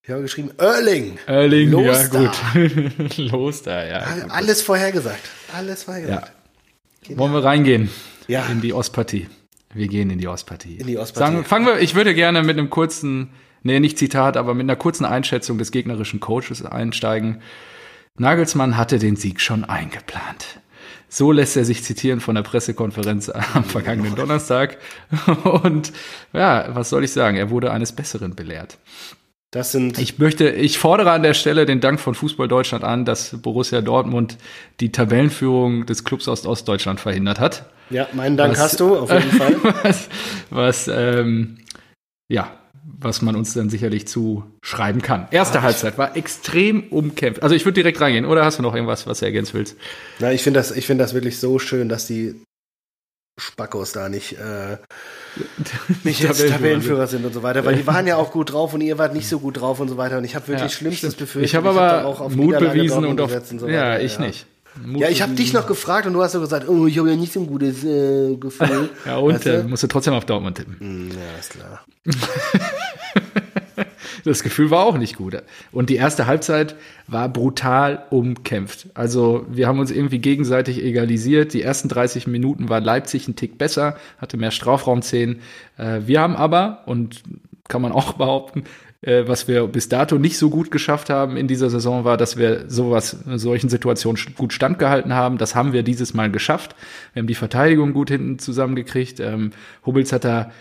S2: ich habe geschrieben, Erling.
S1: Erling, Los ja da. gut. Los da, ja.
S2: Alles vorhergesagt. Alles vorhergesagt.
S1: Ja. Wollen wir reingehen? Ja. In die Ostpartie. Wir gehen in die Ostpartie. In die Ostpartie. Sagen, fangen wir, ich würde gerne mit einem kurzen, nee, nicht Zitat, aber mit einer kurzen Einschätzung des gegnerischen Coaches einsteigen. Nagelsmann hatte den Sieg schon eingeplant. So lässt er sich zitieren von der Pressekonferenz am vergangenen Donnerstag. Und ja, was soll ich sagen? Er wurde eines Besseren belehrt. Das sind ich möchte, ich fordere an der Stelle den Dank von Fußball Deutschland an, dass Borussia Dortmund die Tabellenführung des Clubs aus Ostdeutschland verhindert hat.
S2: Ja, meinen Dank was, hast du, auf jeden Fall.
S1: Was, was ähm, ja, was man uns dann sicherlich zuschreiben kann. Erste Ach, Halbzeit war extrem umkämpft. Also ich würde direkt reingehen, oder hast du noch irgendwas, was du ergänzen willst?
S2: Na, ich finde das, ich finde das wirklich so schön, dass die Spackos da nicht, äh, nicht jetzt Tabellenführer sind und so weiter, weil die waren ja auch gut drauf und ihr wart nicht so gut drauf und so weiter und ich habe wirklich ja, Schlimmstes befürchtet.
S1: Ich habe aber hab auch auf Mut bewiesen und auf, und so ja, ich ja. nicht.
S2: Mut ja, ich habe dich noch gefragt und du hast so gesagt, oh, ich habe ja nicht so ein gutes äh, Gefühl.
S1: ja, und weißt du? äh, musst du trotzdem auf Dortmund tippen.
S2: Hm, ja, ist klar.
S1: das Gefühl war auch nicht gut. Und die erste Halbzeit war brutal umkämpft. Also wir haben uns irgendwie gegenseitig egalisiert. Die ersten 30 Minuten war Leipzig ein Tick besser, hatte mehr Strafraumszenen. Äh, wir haben aber, und kann man auch behaupten, äh, was wir bis dato nicht so gut geschafft haben in dieser Saison war, dass wir sowas, solchen Situationen gut standgehalten haben. Das haben wir dieses Mal geschafft. Wir haben die Verteidigung gut hinten zusammengekriegt. Ähm, Hubbels hat da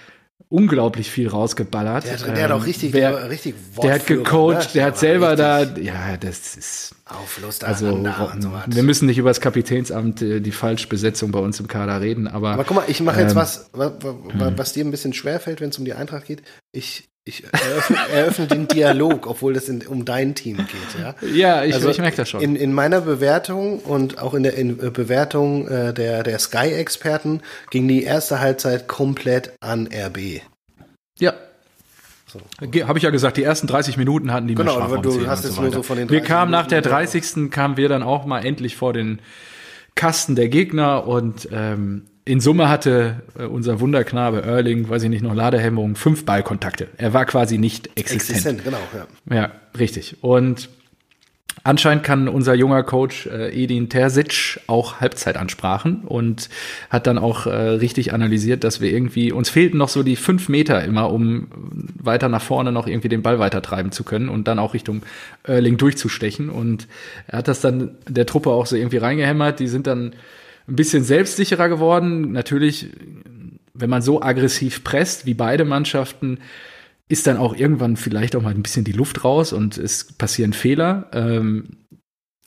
S1: unglaublich viel rausgeballert.
S2: Der, der ähm, hat auch richtig, wer, richtig
S1: Der hat gecoacht, ne? der, hat selber da, ja, das ist.
S2: Auflust
S1: also, und so wir müssen nicht über das Kapitänsamt, äh, die Falschbesetzung bei uns im Kader reden, aber.
S2: Aber guck mal, ich mache jetzt ähm, was, was, was, was dir ein bisschen schwerfällt, wenn es um die Eintracht geht. Ich, ich eröffne, eröffne den Dialog, obwohl es in, um dein Team geht. Ja,
S1: ja ich, also ich merke das schon.
S2: In, in meiner Bewertung und auch in der in äh, Bewertung äh, der, der Sky-Experten ging die erste Halbzeit komplett an RB.
S1: Ja. So. Habe ich ja gesagt, die ersten 30 Minuten hatten die
S2: Genau, aber du hast es so nur so von den
S1: 30 Wir kamen nach der 30. kamen wir dann auch mal endlich vor den Kasten der Gegner und ähm, in Summe hatte äh, unser Wunderknabe Erling, weiß ich nicht, noch Ladehemmungen, fünf Ballkontakte. Er war quasi nicht existent. Existent,
S2: genau,
S1: ja. Ja, richtig. Und Anscheinend kann unser junger Coach äh, Edin Terzic auch Halbzeitansprachen und hat dann auch äh, richtig analysiert, dass wir irgendwie, uns fehlten noch so die fünf Meter immer, um weiter nach vorne noch irgendwie den Ball weiter treiben zu können und dann auch Richtung Erling durchzustechen. Und er hat das dann der Truppe auch so irgendwie reingehämmert. Die sind dann ein bisschen selbstsicherer geworden. Natürlich, wenn man so aggressiv presst wie beide Mannschaften, ist dann auch irgendwann vielleicht auch mal ein bisschen die Luft raus und es passieren Fehler. Ähm,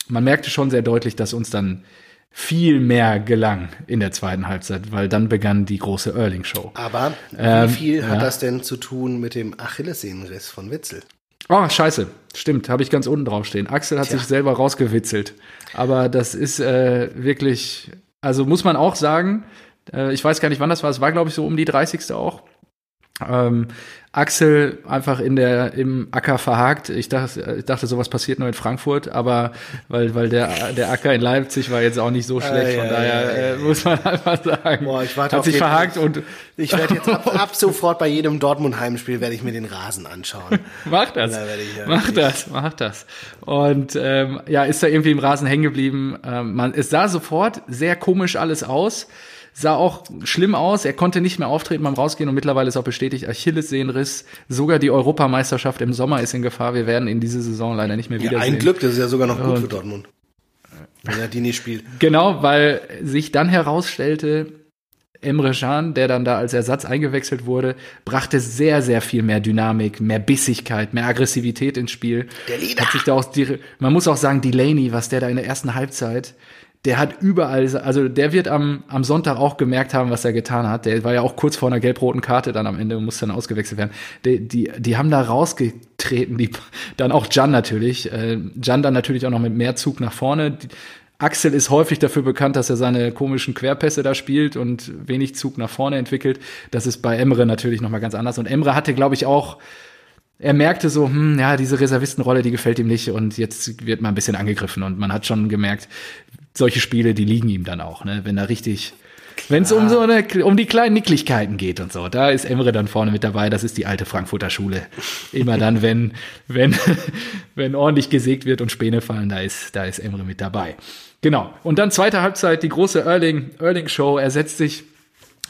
S1: man merkte schon sehr deutlich, dass uns dann viel mehr gelang in der zweiten Halbzeit, weil dann begann die große Erling-Show.
S2: Aber ähm, wie viel hat ja. das denn zu tun mit dem Achillessehnenriss von Witzel?
S1: Oh, scheiße. Stimmt, habe ich ganz unten drauf stehen. Axel hat Tja. sich selber rausgewitzelt. Aber das ist äh, wirklich, also muss man auch sagen, äh, ich weiß gar nicht, wann das war. Es war, glaube ich, so um die 30. auch. Ähm, Axel einfach in der im Acker verhakt. Ich dachte, ich dachte, sowas passiert nur in Frankfurt, aber weil weil der der Acker in Leipzig war jetzt auch nicht so schlecht, von daher äh, muss man einfach sagen,
S2: Boah, ich warte hat
S1: sich verhakt und
S2: ich werde jetzt ab, ab, sofort bei jedem Dortmund Heimspiel werde ich mir den Rasen anschauen.
S1: mach das, da ich, mach das, mach das. Und ähm, ja, ist da irgendwie im Rasen hängen geblieben. Ähm, man, es sah sofort sehr komisch alles aus sah auch schlimm aus. Er konnte nicht mehr auftreten beim Rausgehen und mittlerweile ist auch bestätigt, Achillessehnenriss. Sogar die Europameisterschaft im Sommer ist in Gefahr. Wir werden in diese Saison leider nicht mehr wiedersehen. Ja,
S2: ein Glück, das ist ja sogar noch gut und, für Dortmund. Wenn er die nicht spielt.
S1: Genau, weil sich dann herausstellte, Emre Can, der dann da als Ersatz eingewechselt wurde, brachte sehr, sehr viel mehr Dynamik, mehr Bissigkeit, mehr Aggressivität ins Spiel.
S2: Der Leader.
S1: Hat sich da auch, man muss auch sagen, Delaney, was der da in der ersten Halbzeit der hat überall, also der wird am, am Sonntag auch gemerkt haben, was er getan hat. Der war ja auch kurz vor einer gelb-roten Karte dann am Ende und muss dann ausgewechselt werden. Die, die, die haben da rausgetreten, die, dann auch Jan natürlich. Äh, Jan dann natürlich auch noch mit mehr Zug nach vorne. Die, Axel ist häufig dafür bekannt, dass er seine komischen Querpässe da spielt und wenig Zug nach vorne entwickelt. Das ist bei Emre natürlich nochmal ganz anders. Und Emre hatte, glaube ich, auch er merkte so, hm, ja, diese Reservistenrolle, die gefällt ihm nicht und jetzt wird mal ein bisschen angegriffen und man hat schon gemerkt, solche Spiele, die liegen ihm dann auch, ne? Wenn er richtig, wenn es um so eine, um die kleinen Nicklichkeiten geht und so, da ist Emre dann vorne mit dabei. Das ist die alte Frankfurter Schule. Immer dann, wenn, wenn, wenn ordentlich gesägt wird und Späne fallen, da ist, da ist Emre mit dabei. Genau. Und dann zweite Halbzeit, die große Erling, Erling Show. Er setzt sich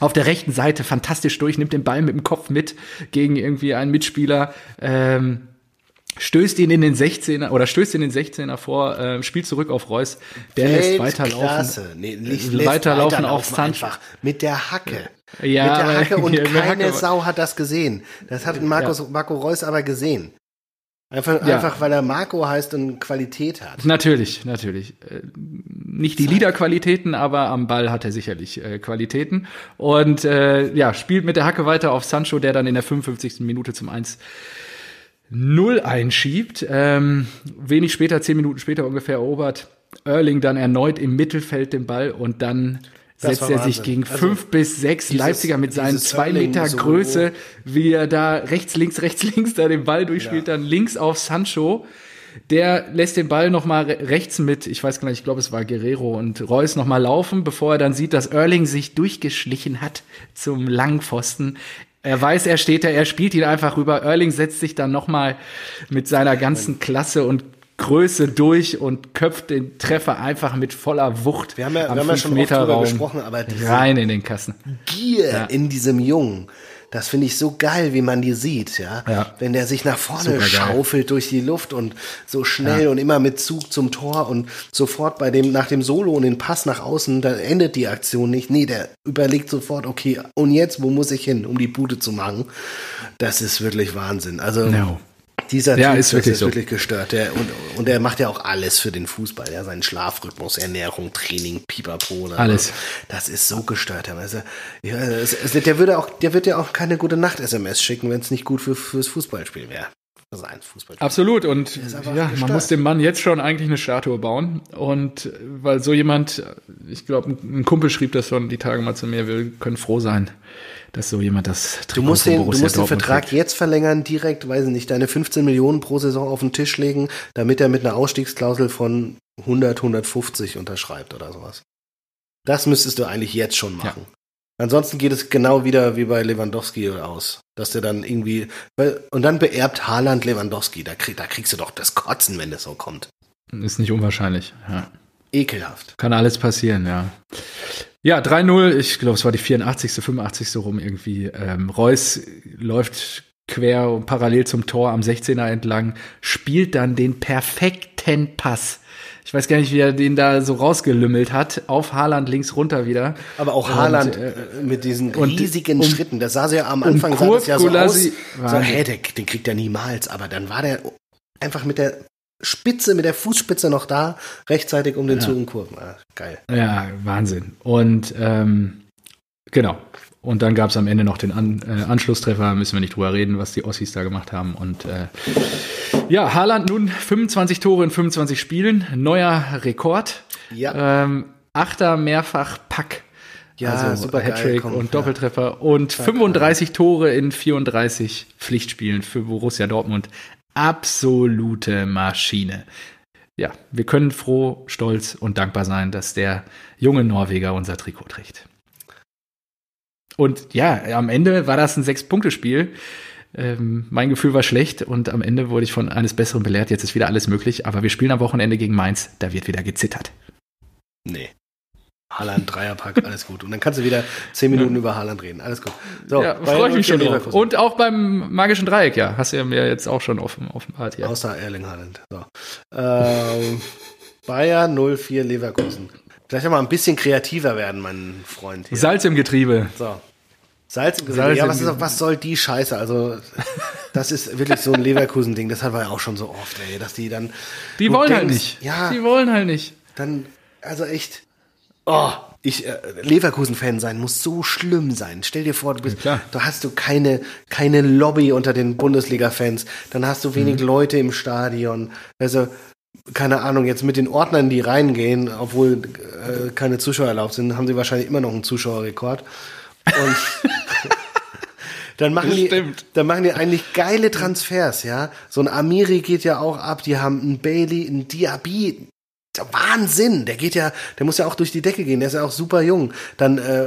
S1: auf der rechten Seite fantastisch durch, nimmt den Ball mit dem Kopf mit gegen irgendwie einen Mitspieler. Ähm, stößt ihn in den 16er oder stößt in den 16er vor, äh, spielt zurück auf Reus, der lässt weiterlaufen.
S2: Nee, nicht
S1: lässt weiterlaufen, weiterlaufen auf Sancho.
S2: Mit der Hacke. Ja, mit der Hacke und keine Hacke. Sau hat das gesehen. Das hat Markus. Marco Reus aber gesehen. Einfach, ja. einfach, weil er Marco heißt und Qualität hat.
S1: Natürlich, natürlich. Äh, nicht die Liederqualitäten, aber am Ball hat er sicherlich äh, Qualitäten. Und äh, ja, spielt mit der Hacke weiter auf Sancho, der dann in der 55. Minute zum 1 0 einschiebt. Ähm, wenig später, zehn Minuten später ungefähr, erobert Erling dann erneut im Mittelfeld den Ball und dann das setzt er sich gegen also fünf bis sechs dieses, Leipziger mit seinen zwei Meter so Größe, wie er da rechts, links, rechts, links da den Ball durchspielt, ja. dann links auf Sancho. Der lässt den Ball noch mal rechts mit, ich weiß gar nicht, ich glaube, es war Guerrero und Reus noch mal laufen, bevor er dann sieht, dass Erling sich durchgeschlichen hat zum Langpfosten. Er weiß, er steht da, er spielt ihn einfach rüber. Erling setzt sich dann nochmal mit seiner ganzen Klasse und Größe durch und köpft den Treffer einfach mit voller Wucht.
S2: Wir haben ja, wir haben ja schon Meter oft drüber Raum gesprochen, aber
S1: rein in den Kassen.
S2: Gier ja. in diesem Jungen. Das finde ich so geil, wie man die sieht, ja. ja. Wenn der sich nach vorne schaufelt durch die Luft und so schnell ja. und immer mit Zug zum Tor und sofort bei dem, nach dem Solo und den Pass nach außen, da endet die Aktion nicht. Nee, der überlegt sofort, okay, und jetzt, wo muss ich hin, um die Bude zu machen? Das ist wirklich Wahnsinn. Also, no. Dieser
S1: ja, Typ ist wirklich,
S2: ist so. wirklich gestört. Der, und, und er macht ja auch alles für den Fußball. Ja, seinen Schlafrhythmus, Ernährung, Training, Pipapo.
S1: Alles.
S2: Das ist so gestört. Also, ja, es, es, der würde auch, der wird ja auch keine gute Nacht-SMS schicken, wenn es nicht gut für, fürs Fußballspiel wäre.
S1: Sein Fußballspiel. Absolut. Und ja, man muss dem Mann jetzt schon eigentlich eine Statue bauen. Und weil so jemand, ich glaube, ein Kumpel schrieb das schon die Tage mal zu mir, wir können froh sein, dass so jemand das
S2: Trikot Du musst den, du musst den Vertrag kriegt. jetzt verlängern, direkt, weiß ich nicht, deine 15 Millionen pro Saison auf den Tisch legen, damit er mit einer Ausstiegsklausel von 100, 150 unterschreibt oder sowas. Das müsstest du eigentlich jetzt schon machen. Ja. Ansonsten geht es genau wieder wie bei Lewandowski aus. Dass der dann irgendwie, und dann beerbt Haaland Lewandowski. Da, krieg, da kriegst du doch das Kotzen, wenn das so kommt.
S1: Ist nicht unwahrscheinlich, ja.
S2: Ekelhaft.
S1: Kann alles passieren, ja. Ja, 3-0, ich glaube, es war die 84., 85. rum irgendwie. Ähm, Reus läuft quer und parallel zum Tor am 16er entlang, spielt dann den perfekten Pass Ich weiß gar nicht, wie er den da so rausgelümmelt hat. Auf Haaland links runter wieder.
S2: Aber auch Haaland
S1: Und, äh,
S2: äh, mit diesen
S1: und
S2: riesigen
S1: um-
S2: Schritten. Das sah so ja am Anfang sah das ja so aus. So, der, den kriegt er niemals. Aber dann war der einfach mit der Spitze, mit der Fußspitze noch da, rechtzeitig um den zu umkurven. Ah, geil.
S1: Ja, Wahnsinn. Und ähm, genau. Und dann gab es am Ende noch den An äh, Anschlusstreffer, müssen wir nicht drüber reden, was die Ossis da gemacht haben. Und äh, ja, Haaland nun 25 Tore in 25 Spielen, neuer Rekord.
S2: Ja.
S1: Ähm, Achter mehrfach Pack.
S2: Ja,
S1: also
S2: supergeil,
S1: Hattrick
S2: komm,
S1: und
S2: ja.
S1: Doppeltreffer und 35 Tore in 34 Pflichtspielen für Borussia Dortmund. Absolute Maschine. Ja, wir können froh, stolz und dankbar sein, dass der junge Norweger unser Trikot trägt. Und ja, am Ende war das ein Sechs-Punkte-Spiel. Ähm, mein Gefühl war schlecht und am Ende wurde ich von eines Besseren belehrt. Jetzt ist wieder alles möglich, aber wir spielen am Wochenende gegen Mainz. Da wird wieder gezittert.
S2: Nee. Haaland, Dreierpack, alles gut. Und dann kannst du wieder zehn Minuten über Haaland reden. Alles gut. So,
S1: ja, freue ich mich schon drauf. Und auch beim magischen Dreieck, ja. Hast du ja mir jetzt auch schon offen, offenbart hier.
S2: Außer Erling Haaland. So. Ähm, Bayern 04 Leverkusen. Vielleicht mal ein bisschen kreativer werden, mein Freund. Hier.
S1: Salz im Getriebe.
S2: So. Salz im Getriebe.
S1: Salz
S2: Ja, was, ist, was soll die Scheiße? Also, das ist wirklich so ein Leverkusen-Ding. Das hatten wir ja auch schon so oft, ey, dass die dann.
S1: Die wollen halt
S2: denkst,
S1: nicht.
S2: Ja,
S1: Die wollen halt nicht.
S2: dann, also echt. Oh, ich, äh, Leverkusen-Fan sein muss so schlimm sein. Stell dir vor, du bist,
S1: klar.
S2: da hast du keine, keine Lobby unter den Bundesliga-Fans. Dann hast du wenig
S1: Mhm. Leute
S2: im Stadion. Also, keine Ahnung, jetzt mit den Ordnern, die reingehen, obwohl äh, keine Zuschauer erlaubt sind, haben sie wahrscheinlich immer noch einen Zuschauerrekord. Und dann machen die, dann machen die eigentlich geile Transfers, ja. So ein Amiri geht ja auch ab, die haben einen Bailey, einen Diaby. Wahnsinn, der geht ja, der muss ja auch durch die Decke gehen, der ist ja auch super jung. Dann äh,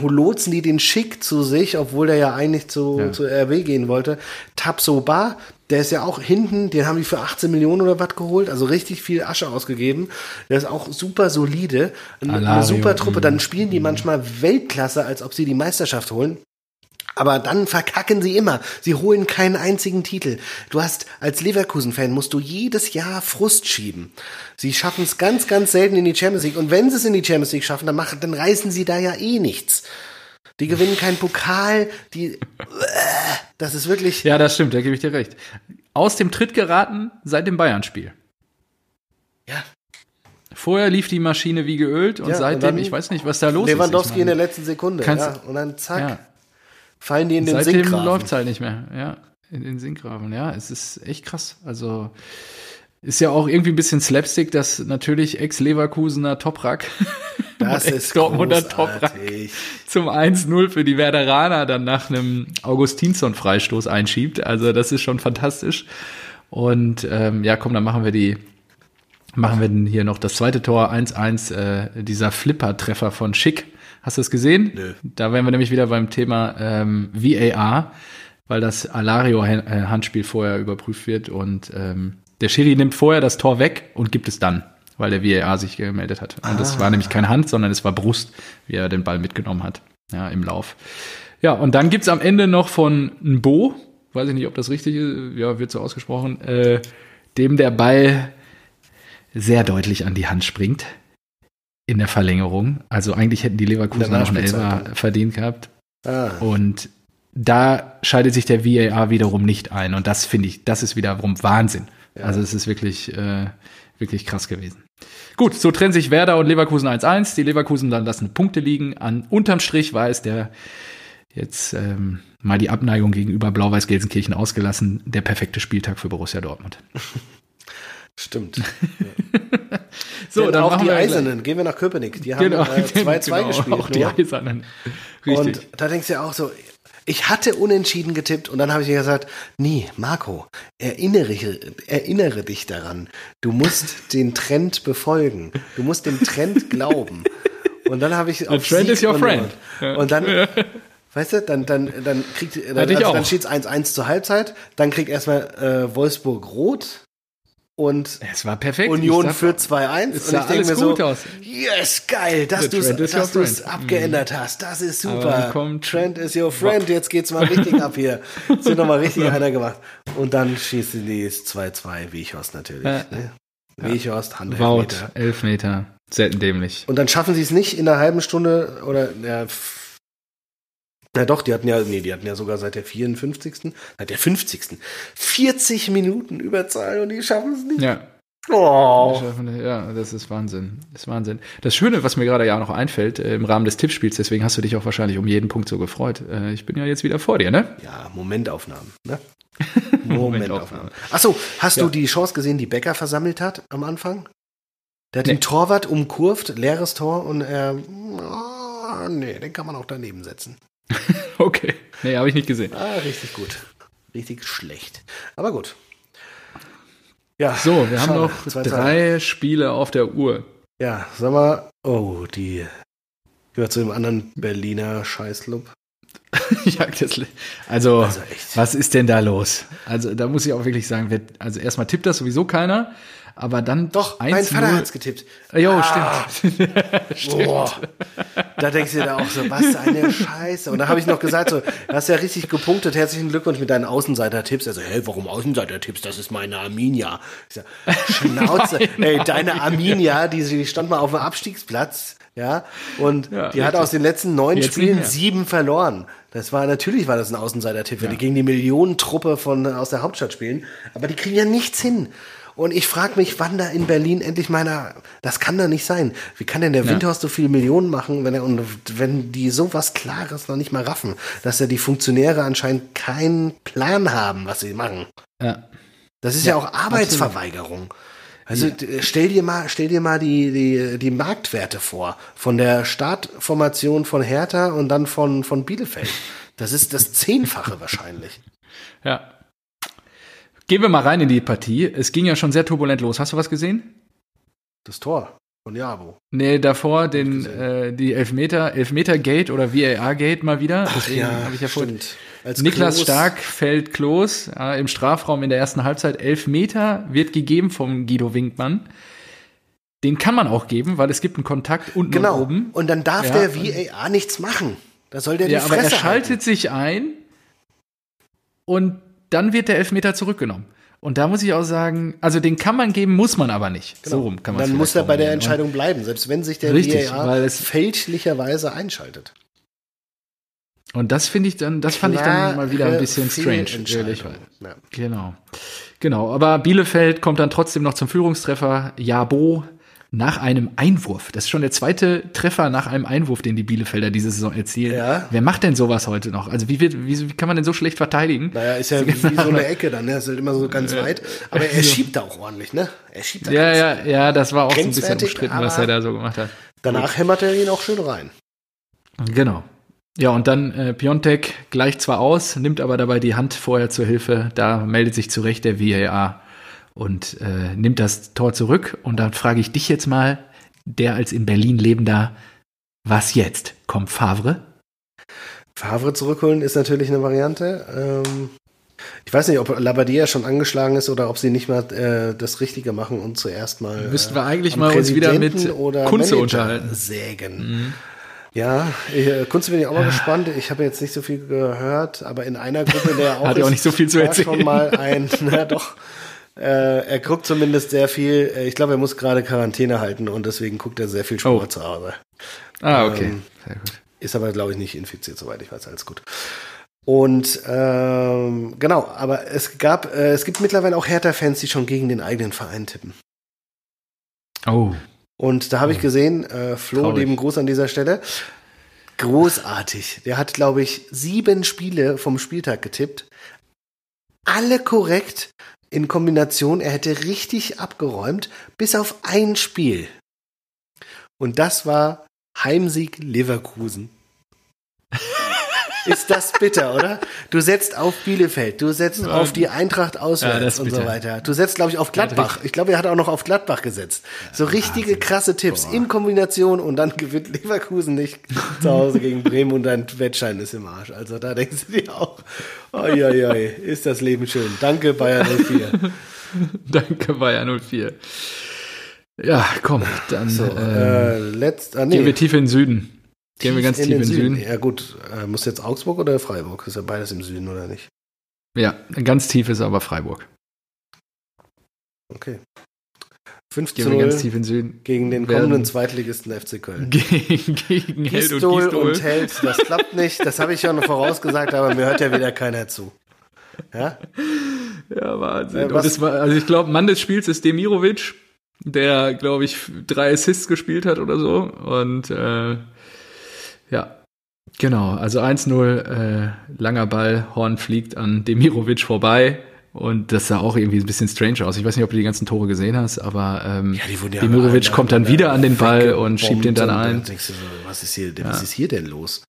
S2: lotsen die den Schick zu sich, obwohl der ja eigentlich zu,
S1: Ja.
S2: zu RW gehen wollte. Tapsoba, der ist ja auch hinten, den haben die für 18 Millionen oder was geholt, also richtig viel Asche ausgegeben. Der ist auch super solide, eine,
S1: Alario,
S2: super Truppe. Dann spielen die manchmal Weltklasse, als ob sie die Meisterschaft holen. Aber dann verkacken sie immer. Sie holen keinen einzigen Titel. Du hast als Leverkusen-Fan musst du jedes Jahr Frust schieben. Sie schaffen es ganz, ganz selten in die Champions League. Und wenn sie es in die Champions League schaffen, dann machen, dann reißen sie da ja eh nichts. Die gewinnen keinen Pokal. Die, das ist wirklich.
S1: Ja, das stimmt, da gebe ich dir recht. Aus dem Tritt geraten seit dem Bayern-Spiel.
S2: Ja.
S1: Vorher lief die Maschine wie geölt und
S2: Ja, und
S1: seitdem,
S2: dann
S1: ich weiß nicht, was da los
S2: Lewandowski
S1: ist. Ich
S2: in der letzten Sekunde. Ja, und dann zack,
S1: ja,
S2: fallen die in den
S1: seitdem
S2: Sinkgraben.
S1: läuft's halt nicht mehr. Ja, in den Sinkgraben. Ja, es ist echt krass. Also ist ja auch irgendwie ein bisschen Slapstick, dass natürlich Ex-Leverkusener Toprak
S2: Das ist
S1: Ex-Dortmunder Toprak zum 1-0 für die Werderaner dann nach einem Augustinsson-Freistoß einschiebt. Also das ist schon fantastisch. Und ähm, ja, komm, dann machen wir die, machen wir denn hier noch das zweite Tor 1-1, äh, dieser Flipper-Treffer von Schick. Hast du es gesehen?
S2: Nö.
S1: Da wären wir nämlich wieder beim Thema ähm, VAR, weil das Alario-Handspiel vorher überprüft wird und ähm, der Schiri nimmt vorher das Tor weg und gibt es dann, weil der VAR sich gemeldet hat. Und das war nämlich keine Hand, sondern es war Brust, wie er den Ball mitgenommen hat, ja, im Lauf. Ja, und dann gibt's am Ende noch von Nbo, weiß ich nicht, ob das richtig ist, ja, wird so ausgesprochen, äh, dem der Ball sehr deutlich an die Hand springt in der Verlängerung. Also eigentlich hätten die Leverkusener noch einen Elfer verdient gehabt.
S2: Ah.
S1: Und da schaltet sich der VAR wiederum nicht ein. Und das finde ich, das ist wiederum Wahnsinn. Also es ist wirklich, äh, wirklich krass gewesen. Gut, so trennen sich Werder und Leverkusen 1-1. Die Leverkusen dann lassen Punkte liegen. An unterm Strich war es der jetzt ähm, mal die Abneigung gegenüber Blau-Weiß-Gelsenkirchen ausgelassen, der perfekte Spieltag für Borussia Dortmund.
S2: Stimmt.
S1: So,
S2: Denn
S1: dann
S2: auch die Eisernen, gehen wir nach Köpenick. Die haben
S1: Genau,
S2: äh, 2-2
S1: genau,
S2: gespielt.
S1: Auch die. Eisernen. Richtig.
S2: Und da denkst du ja auch so, ich hatte unentschieden getippt und dann habe ich mir gesagt, nee, Marco, erinnere, erinnere dich daran. Du musst den Trend befolgen. Du musst dem Trend glauben. Und dann habe ich auf
S1: trend
S2: Sieg
S1: is your friend.
S2: Und dann, weißt du, dann, dann, dann kriegt, dann, also dann steht es 1-1 zur Halbzeit, dann kriegt erstmal äh, Wolfsburg rot und
S1: es war perfekt.
S2: Union führt 2-1
S1: Es
S2: und ich denke mir so,
S1: gut aus.
S2: yes, geil, dass du es abgeändert hast. Das ist super. Trend is your friend. Jetzt geht's mal richtig ab hier. Jetzt wird nochmal richtig einer gemacht. Und dann schießen die es 2-2, wie ich aus natürlich.
S1: Ja.
S2: Ne? Wechhorst, Hand,
S1: Wout,
S2: Elfmeter.
S1: Elfmeter. Selten dämlich.
S2: Und dann schaffen sie es nicht in einer halben Stunde oder ja, na doch, die hatten ja, nee, die hatten ja sogar seit der 54. Seit der 50. 40 Minuten Überzahl und die schaffen es nicht.
S1: Ja.
S2: Oh.
S1: Ja, das ist Wahnsinn. Das ist Wahnsinn. Das Schöne, was mir gerade ja auch noch einfällt, äh, im Rahmen des Tippspiels, deswegen hast du dich auch wahrscheinlich um jeden Punkt so gefreut. Äh, ich bin ja jetzt wieder vor dir, ne?
S2: Ja, Momentaufnahmen, ne?
S1: Momentaufnahmen.
S2: Achso, hast
S1: Ja.
S2: du die Chance gesehen, die Becker versammelt hat am Anfang? Der hat
S1: Nee.
S2: den Torwart umkurvt, leeres Tor und er, oh, nee, den kann man auch daneben setzen.
S1: Okay. Nee, habe ich nicht gesehen.
S2: Ah, richtig gut. Richtig schlecht. Aber gut. Ja.
S1: So, wir haben
S2: schade.
S1: noch
S2: Zwei
S1: drei Spiele auf der Uhr.
S2: Ja, sag mal, oh, die gehört zu dem anderen Berliner Scheißclub.
S1: ja, das, also,
S2: Also
S1: was ist denn da los? Also, da muss ich auch wirklich sagen, wer, also erstmal tippt das sowieso keiner, aber dann
S2: Doch, mein
S1: 1-0.
S2: Vater hat's getippt.
S1: Jo,
S2: Ah.
S1: stimmt.
S2: Boah. Da denkst du dir auch so, was eine Scheiße. Und da habe ich noch gesagt, so, du hast ja richtig gepunktet, herzlichen Glückwunsch mit deinen Außenseiter-Tipps. Also, hey, warum Außenseiter-Tipps? Das ist meine Arminia. Ich sag, Schnauze, ey, deine Arminia, die, die stand mal auf dem Abstiegsplatz, ja, und
S1: Ja,
S2: die hat
S1: richtig.
S2: aus den letzten neun
S1: Jetzt
S2: Spielen sieben verloren. Das war, natürlich war das ein Außenseiter-Tipp, wenn die gegen die Millionentruppe von, aus der Hauptstadt spielen. Aber die kriegen ja nichts hin. Und ich frage mich, wann da in Berlin endlich meiner, das kann doch nicht sein. Wie kann denn der
S1: Ja.
S2: Windhorst so viele Millionen machen, wenn er, und wenn die sowas Klares noch nicht mal raffen, dass ja die Funktionäre anscheinend keinen Plan haben, was sie machen.
S1: Ja.
S2: Das ist ja, auch Arbeitsverweigerung. Also d- stell dir mal, stell dir mal die, die, die Marktwerte vor von der Startformation von Hertha und dann von, von Bielefeld. Das ist das Zehnfache wahrscheinlich.
S1: ja. Gehen wir mal rein in die Partie. Es ging ja schon sehr turbulent los. Hast du was gesehen?
S2: Das Tor von Jabo.
S1: Nee, davor den, äh, die Elfmeter, Elfmeter-Gate oder VAR-Gate mal wieder. Deswegen habe ich ja vorhin.
S2: Als
S1: Niklas
S2: Klos-
S1: Stark fällt Klos ja, im Strafraum in der ersten Halbzeit. Elfmeter wird gegeben vom Guido Winkmann. Den kann man auch geben, weil es gibt einen Kontakt unten
S2: Genau.
S1: und oben.
S2: Und dann darf
S1: Ja,
S2: der VAR nichts machen. Da soll der
S1: Ja,
S2: die
S1: aber er
S2: Fresse
S1: schaltet
S2: halten.
S1: sich ein und dann wird der Elfmeter zurückgenommen. Und da muss ich auch sagen, also den kann man geben, muss man aber nicht. So rum kann man
S2: Dann muss er bei der
S1: formulieren.
S2: Entscheidung bleiben, selbst wenn sich der
S1: Richtig,
S2: VAR
S1: weil es-
S2: fälschlicherweise einschaltet.
S1: Und, das finde ich dann, das fand ich dann mal wieder ein bisschen strange, ehrlich.
S2: Ja.
S1: Genau. Genau. Aber Bielefeld kommt dann trotzdem noch zum Führungstreffer. Jabo nach einem Einwurf. Das ist schon der zweite Treffer nach einem Einwurf, den die Bielefelder diese Saison erzielen.
S2: Ja.
S1: Wer macht denn sowas heute noch? Also wie, wird, wie, wie kann man denn so schlecht verteidigen?
S2: Naja, ist ja wie so eine Ecke dann, ne? Das ist halt immer so ganz weit. Aber er schiebt da auch ordentlich, ne? Er schiebt da
S1: Ja, ja, ja, das war auch so ein bisschen umstritten, was er da so gemacht hat.
S2: Danach hämmert er ihn auch schön rein.
S1: Genau. Ja, und dann äh, Piontek gleicht zwar aus, nimmt aber dabei die Hand vorher zur Hilfe. Da meldet sich zurecht der VAR und äh, nimmt das Tor zurück. Und dann frage ich dich jetzt mal, der als in Berlin lebender, was jetzt? Kommt Favre?
S2: Favre zurückholen ist natürlich eine Variante. Ähm, ich weiß nicht, ob Labadia schon angeschlagen ist oder ob sie nicht mal äh, das Richtige machen und zuerst mal.
S1: Müssten
S2: äh,
S1: wir eigentlich
S2: am
S1: mal uns wieder mit Kunze
S2: Manager
S1: unterhalten.
S2: Sägen. Ja, ich, äh, Kunze bin ich auch mal gespannt. Ich habe jetzt nicht so viel gehört, aber in einer Gruppe, der er auch
S1: Hat ja auch
S2: ist,
S1: nicht so viel zu erzählen.
S2: schon mal ein, na doch. Äh, er guckt zumindest sehr viel. äh, Ich glaube, er muss gerade Quarantäne halten und deswegen guckt er sehr viel Sport
S1: Oh.
S2: zu Hause.
S1: Ah, okay.
S2: Ähm,
S1: Sehr gut.
S2: Ist aber, glaube ich, nicht infiziert, soweit ich weiß. Alles gut. Und ähm, genau, aber es gab, äh, es gibt mittlerweile auch Hertha-Fans, die schon gegen den eigenen Verein tippen.
S1: Oh,
S2: Und da habe ich gesehen, äh, Flo,
S1: Traurig.
S2: lieben Gruß an dieser Stelle. Großartig. Der hat, glaube ich, sieben Spiele vom Spieltag getippt. Alle korrekt in Kombination. Er hätte richtig abgeräumt, bis auf ein Spiel. Und das war Heimsieg Leverkusen. Ist das bitter, oder? Du setzt auf Bielefeld, du setzt auf die Eintracht
S1: Ja,
S2: auswärts
S1: ist
S2: und so
S1: bitter.
S2: weiter. Du setzt, glaube ich, auf Gladbach. Ich glaube, er hat auch noch auf Gladbach gesetzt. So richtige krasse Tipps in Kombination und dann gewinnt Leverkusen nicht zu Hause gegen Bremen und dein Wettschein ist im Arsch. Also da denkst du dir auch, oi, oi, oi, ist das Leben schön. Danke, Bayern 04.
S1: danke Bayern 04. Ja, komm, dann
S2: So,
S1: ähm,
S2: äh, letzt, ah, nee.
S1: gehen wir tief in den Süden. Gehen wir ganz tief in den Süden.
S2: Ja gut, äh, muss jetzt Augsburg oder Freiburg? Ist ja beides im Süden, oder nicht?
S1: Ja, ganz tief ist aber Freiburg.
S2: Okay. 5
S1: Gehen
S2: zu
S1: wir
S2: 0
S1: ganz tief in den Süden.
S2: gegen den
S1: Werden-
S2: kommenden Zweitligisten FC Köln.
S1: Gegen, gegen Held und
S2: Gistol und Held, das klappt nicht. Das habe ich schon vorausgesagt, aber mir hört ja wieder keiner zu. Ja?
S1: Ja, Wahnsinn.
S2: Äh,
S1: und das war, also ich glaube, Mann des Spiels ist Demirovic, der, glaube ich, drei Assists gespielt hat oder so. Und äh, ja, genau. Also 1-0, äh, langer Ball, Horn fliegt an Demirovic vorbei. Und das sah auch irgendwie ein bisschen strange aus. Ich weiß nicht, ob du die ganzen Tore gesehen hast, aber ähm,
S2: Ja, die ja
S1: Demirovic kommt dann wieder an den Ball und schiebt den dann ein.
S2: denkst du so, was ist hier, was ist hier denn los?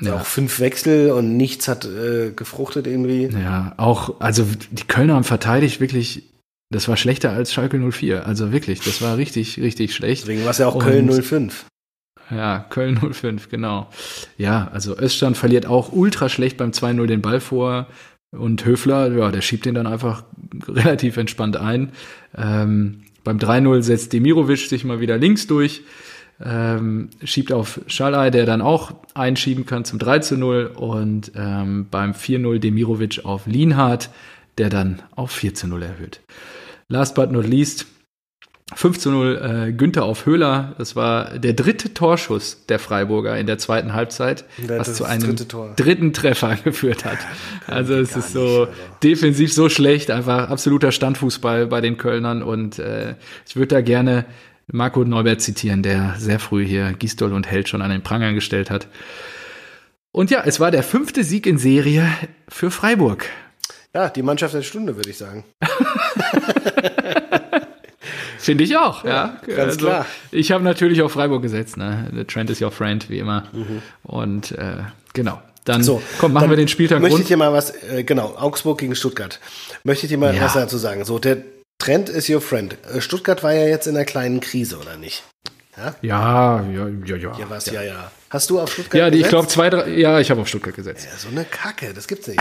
S1: Ja.
S2: Auch fünf Wechsel und nichts hat äh, gefruchtet irgendwie.
S1: Ja, auch, also die Kölner haben verteidigt wirklich, das war schlechter als Schalke 04. Also wirklich, das war richtig, richtig schlecht.
S2: Deswegen war es ja auch
S1: Und-
S2: Köln 05.
S1: Ja, Köln 05, genau. Ja, also Öststand verliert auch ultra schlecht beim 2-0 den Ball vor. Und Höfler, ja, der schiebt den dann einfach relativ entspannt ein. Ähm, beim 3-0 setzt Demirovic sich mal wieder links durch, ähm, schiebt auf Schalay, der dann auch einschieben kann zum 3-0. Und ähm, beim 4-0 Demirovic auf Lienhardt, der dann auf 4-0 erhöht. Last but not least, 5 zu 0 äh, Günther auf Höhler. Das war der dritte Torschuss der Freiburger in der zweiten Halbzeit,
S2: Ja,
S1: was zu einem dritten Treffer geführt hat. Also es ist so
S2: nicht,
S1: defensiv so schlecht, einfach absoluter Standfußball bei den Kölnern. Und äh, ich würde da gerne Marco Neubert zitieren, der sehr früh hier Gisdol und Held schon an den Prangern gestellt hat. Und ja, es war der fünfte Sieg in Serie für Freiburg.
S2: Ja, die Mannschaft der Stunde, würde ich sagen.
S1: Finde ich auch, ja. Also,
S2: ganz klar.
S1: Ich habe natürlich auf Freiburg gesetzt, ne? The Trend is your friend, wie immer. Und äh, genau. Dann
S2: So,
S1: komm, machen
S2: dann
S1: wir den Spieltag
S2: Möchte ich
S1: rund.
S2: dir mal was, äh, genau, Augsburg gegen Stuttgart. Möchte ich dir mal
S1: Ja.
S2: was dazu sagen. So, der Trend is your friend. Äh, Stuttgart war ja jetzt in einer kleinen Krise, oder nicht?
S1: Ja, ja, ja, ja.
S2: Ja, was, ja, ja. Hast du auf Stuttgart
S1: Ja, die, ich
S2: gesetzt?
S1: glaube zwei, drei, ja, ich habe auf Stuttgart gesetzt.
S2: Ja, so eine Kacke, das gibt's nicht.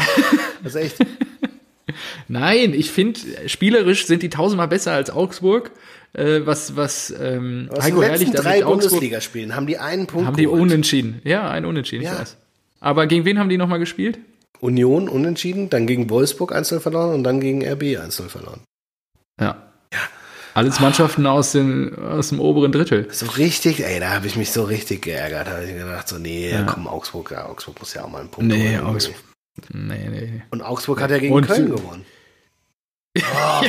S2: Das ist echt.
S1: Nein, ich finde, spielerisch sind die tausendmal besser als Augsburg. Äh, was, was, ähm,
S2: Aus
S1: Heiko Herrlich
S2: letzten
S1: da
S2: drei Bundesligaspielen haben die einen Punkt
S1: haben die
S2: geholt.
S1: unentschieden. Ja, ein Unentschieden, ich
S2: Ja.
S1: weiß. Aber gegen wen haben die nochmal gespielt?
S2: Union unentschieden, dann gegen Wolfsburg 1 verloren und dann gegen RB 1 verloren.
S1: Ja. Alles Mannschaften aus dem, aus dem oberen Drittel.
S2: So richtig, ey, da habe ich mich so richtig geärgert. Da habe ich gedacht, so, nee, komm, Augsburg, ja, Augsburg muss ja auch mal einen Punkt
S1: Nee,
S2: holen.
S1: Augsburg. Nee, nee.
S2: Und Augsburg hat ja gegen
S1: Und-
S2: Köln gewonnen. Oh,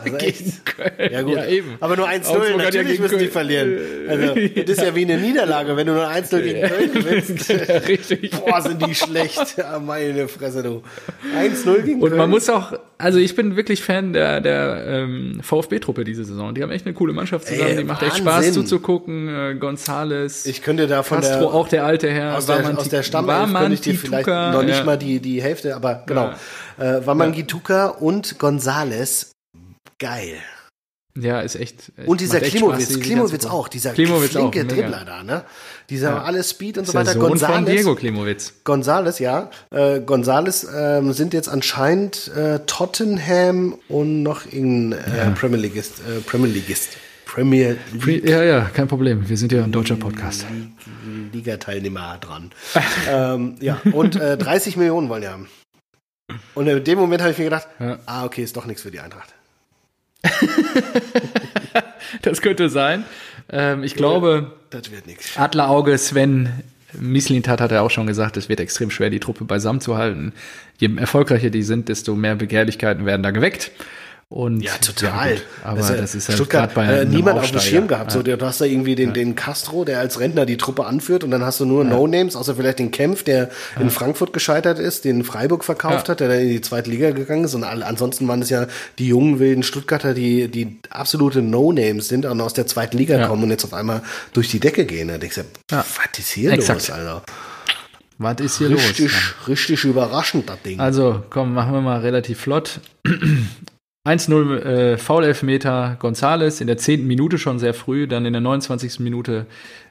S2: also echt.
S1: Köln.
S2: Ja, gut.
S1: Ja, eben.
S2: Aber nur 1-0,
S1: Augsburg hat ja
S2: natürlich
S1: gegen
S2: müssen die
S1: Köln-
S2: verlieren. Also, das ist ja wie eine Niederlage, wenn du nur 1-0 gegen Köln gewinnst.
S1: Ja, richtig.
S2: Boah, sind die schlecht. Ja, meine Fresse, du. 1-0 gegen
S1: Und
S2: Köln.
S1: man muss auch, also ich bin wirklich Fan der, der ähm, VfB-Truppe diese Saison. Die haben echt eine coole Mannschaft zusammen.
S2: Ey,
S1: die macht echt
S2: Wahnsinn.
S1: Spaß zuzugucken. Äh, Gonzales,
S2: ich könnte da von
S1: Castro,
S2: der,
S1: auch der alte Herr.
S2: aus der, aus der Stammelf könnte ich dir vielleicht noch nicht
S1: ja.
S2: mal die, die Hälfte, aber genau. Äh, Waman Gituka und Gonzales. Geil.
S1: Ja, ist echt.
S2: Und dieser Klimowitz,
S1: Spaß,
S2: Klimowitz auch, dieser
S1: Klimowitz auch,
S2: flinke
S1: mega.
S2: Dribbler da, ne? Dieser
S1: Ja.
S2: alles Speed und so
S1: Ist
S2: weiter.
S1: Sohn von
S2: Gonzales,
S1: Diego Klimowitz.
S2: Gonzales, ja. Äh, Gonzales ähm, sind jetzt anscheinend äh, Tottenham und noch in äh, Premier Leagueist, äh, Premier Leagueist, Premier League
S1: Ja, ja, kein Problem. Wir sind ja ein deutscher Podcast.
S2: Liga-Teilnehmer dran. ähm, ja, und äh, 30 Millionen wollen die haben. Und in dem Moment habe ich mir gedacht,
S1: Ja.
S2: ah, okay, ist doch nichts für die Eintracht.
S1: Das könnte sein. Ähm, ich glaube,
S2: Das wird nichts.
S1: Adlerauge Sven Mislintat hat ja auch schon gesagt, es wird extrem schwer, die Truppe beisammen zu halten. Je erfolgreicher die sind, desto mehr Begehrlichkeiten werden da geweckt. Und
S2: Ja, total.
S1: gut, aber
S2: Also,
S1: das ist halt
S2: Stuttgart,
S1: bei
S2: äh, niemand auf dem. Schirm gehabt. So, du hast da irgendwie den, den Castro, der als Rentner die Truppe anführt und dann hast du nur No-Names, außer vielleicht den Kempf, der in Frankfurt gescheitert ist, den Freiburg verkauft
S1: Ja.
S2: hat, der dann in die zweite Liga gegangen ist und alle, ansonsten waren es ja die jungen wilden Stuttgarter, die, die absolute No-Names sind und aus der zweiten Liga
S1: Ja.
S2: kommen und jetzt auf einmal durch die Decke gehen. Da denkst du,
S1: Ja.
S2: was ist hier
S1: Exakt.
S2: los, Alter?
S1: Was ist hier
S2: Richtig,
S1: los?
S2: richtig überraschend, das Ding.
S1: Also, komm, machen wir mal relativ flott. 1-0 äh, Foul-Elfmeter Gonzales in der 10. Minute schon sehr früh, dann in der 29. Minute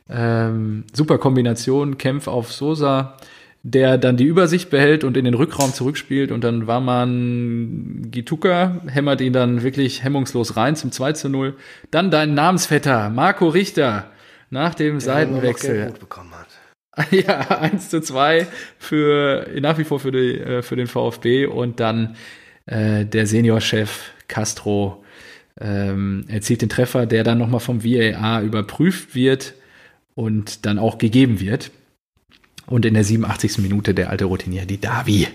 S1: ähm, super Kombination, Kämpf auf Sosa, der dann die Übersicht behält und in den Rückraum zurückspielt und dann war man Gituka, hämmert ihn dann wirklich hemmungslos rein zum 2 zu 0. Dann dein Namensvetter, Marco Richter, nach dem
S2: Der
S1: Seitenwechsel.
S2: Gelb-Rot bekommen hat.
S1: Ja, 1 zu 2 für, nach wie vor für, die, äh, für den VfB und dann äh, der Seniorchef Castro ähm, erzielt den Treffer, der dann nochmal vom VAR überprüft wird und dann auch gegeben wird. Und in der 87. Minute der alte Routinier, die Davi.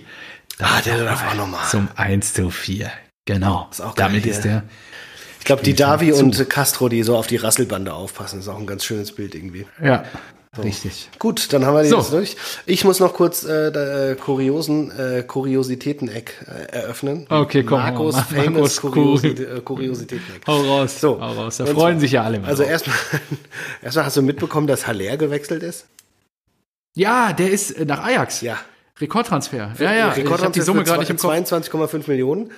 S2: Ah, der darf auch nochmal.
S1: Zum 1 zu 4. Genau.
S2: Ist
S1: Damit ist der.
S2: Ich glaube, die Davi und Castro, die so auf die Rasselbande aufpassen, ist auch ein ganz schönes Bild irgendwie.
S1: Ja, richtig.
S2: Gut, dann haben wir die
S1: So.
S2: jetzt durch. Ich muss noch kurz äh, da, äh, Kuriosen, äh, Kuriositäten-Eck äh, eröffnen.
S1: Okay, komm,
S2: Markus
S1: Mar-
S2: Famous
S1: Markus
S2: Kuriosi
S1: Kur-
S2: äh, Kuriositäten-Eck.
S1: Hau raus.
S2: So.
S1: Hau raus. Da
S2: Und
S1: freuen
S2: zwar-
S1: sich ja alle mal.
S2: Also erstmal, erstmal hast du mitbekommen, dass Haller gewechselt ist?
S1: ja, der ist äh, nach Ajax.
S2: Ja.
S1: Rekordtransfer. Ja, ja. Ich habe
S2: Rekordtransfer
S1: die Summe gerade nicht im Kopf.
S2: 22,5 Millionen.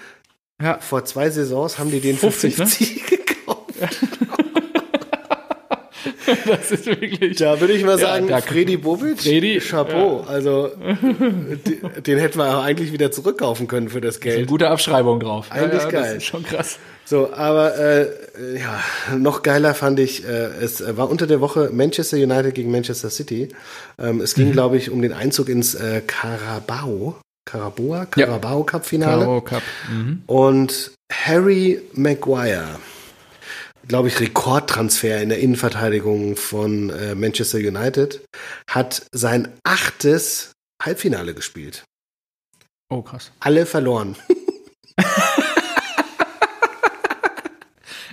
S1: Ja.
S2: Vor zwei Saisons haben die den
S1: 50,
S2: für
S1: ne?
S2: 50 gekauft.
S1: Das ist wirklich.
S2: Da würde ich mal
S1: Ja,
S2: sagen,
S1: da-
S2: Freddy Bobic,
S1: Freddy,
S2: Chapeau. Also den, hätten wir auch eigentlich wieder zurückkaufen können für das Geld.
S1: gute Abschreibung drauf.
S2: Eigentlich
S1: ja, ja,
S2: geil.
S1: Das ist schon krass.
S2: So, aber äh, ja, noch geiler fand ich, äh, es war unter der Woche Manchester United gegen Manchester City. Ähm, es
S1: Mhm.
S2: ging, glaube ich, um den Einzug ins äh, Carabao, Carabao,
S1: Ja.
S2: Carabao Cup Finale.
S1: Karo Cup. Mhm.
S2: Und Harry Maguire, glaube ich, Rekordtransfer in der Innenverteidigung von äh, Manchester United, hat sein achtes Halbfinale gespielt.
S1: Oh, krass.
S2: Alle verloren.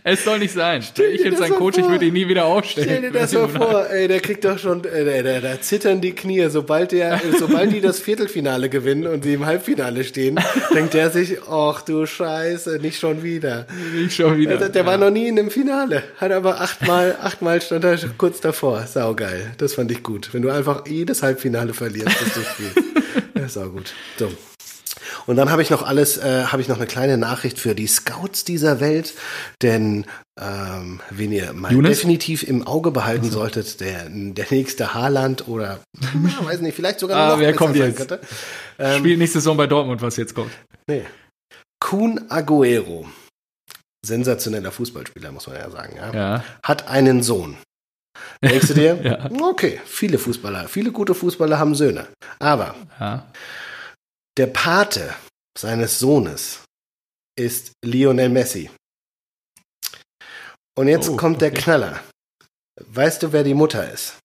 S1: Es soll nicht sein.
S2: dir
S1: ich jetzt
S2: das
S1: sein Coach, ich
S2: vor.
S1: würde ihn nie wieder aufstellen.
S2: Stell dir das mal vor, ey, der kriegt doch schon, äh, da, da zittern die Knie, sobald der, sobald die das Viertelfinale gewinnen und sie im Halbfinale stehen, denkt der sich, ach du Scheiße, nicht schon wieder.
S1: Ich schon wieder.
S2: Der, der war noch nie in einem Finale, hat aber achtmal, achtmal stand er kurz davor. Saugeil, das fand ich gut. Wenn du einfach jedes Halbfinale verlierst, das du spielst. Ja, saugut. So. Und dann habe ich noch alles, äh, habe ich noch eine kleine Nachricht für die Scouts dieser Welt, denn ähm, wen ihr mal
S1: Younes?
S2: definitiv im Auge behalten solltet, der, der nächste Haaland oder na, weiß nicht, vielleicht sogar
S1: Ah,
S2: noch
S1: wer kommt jetzt?
S2: könnte.
S1: Spielt nächste Saison bei Dortmund, was jetzt kommt.
S2: Nee. Kun Aguero, sensationeller Fußballspieler, muss man ja sagen, ja,
S1: Ja.
S2: hat einen Sohn. Denkst du dir?
S1: Ja.
S2: Okay, viele Fußballer, viele gute Fußballer haben Söhne. Aber
S1: Ja.
S2: Der Pate seines Sohnes ist Lionel Messi. Und jetzt
S1: Oh,
S2: kommt der
S1: okay.
S2: Knaller. Weißt du, wer die Mutter ist?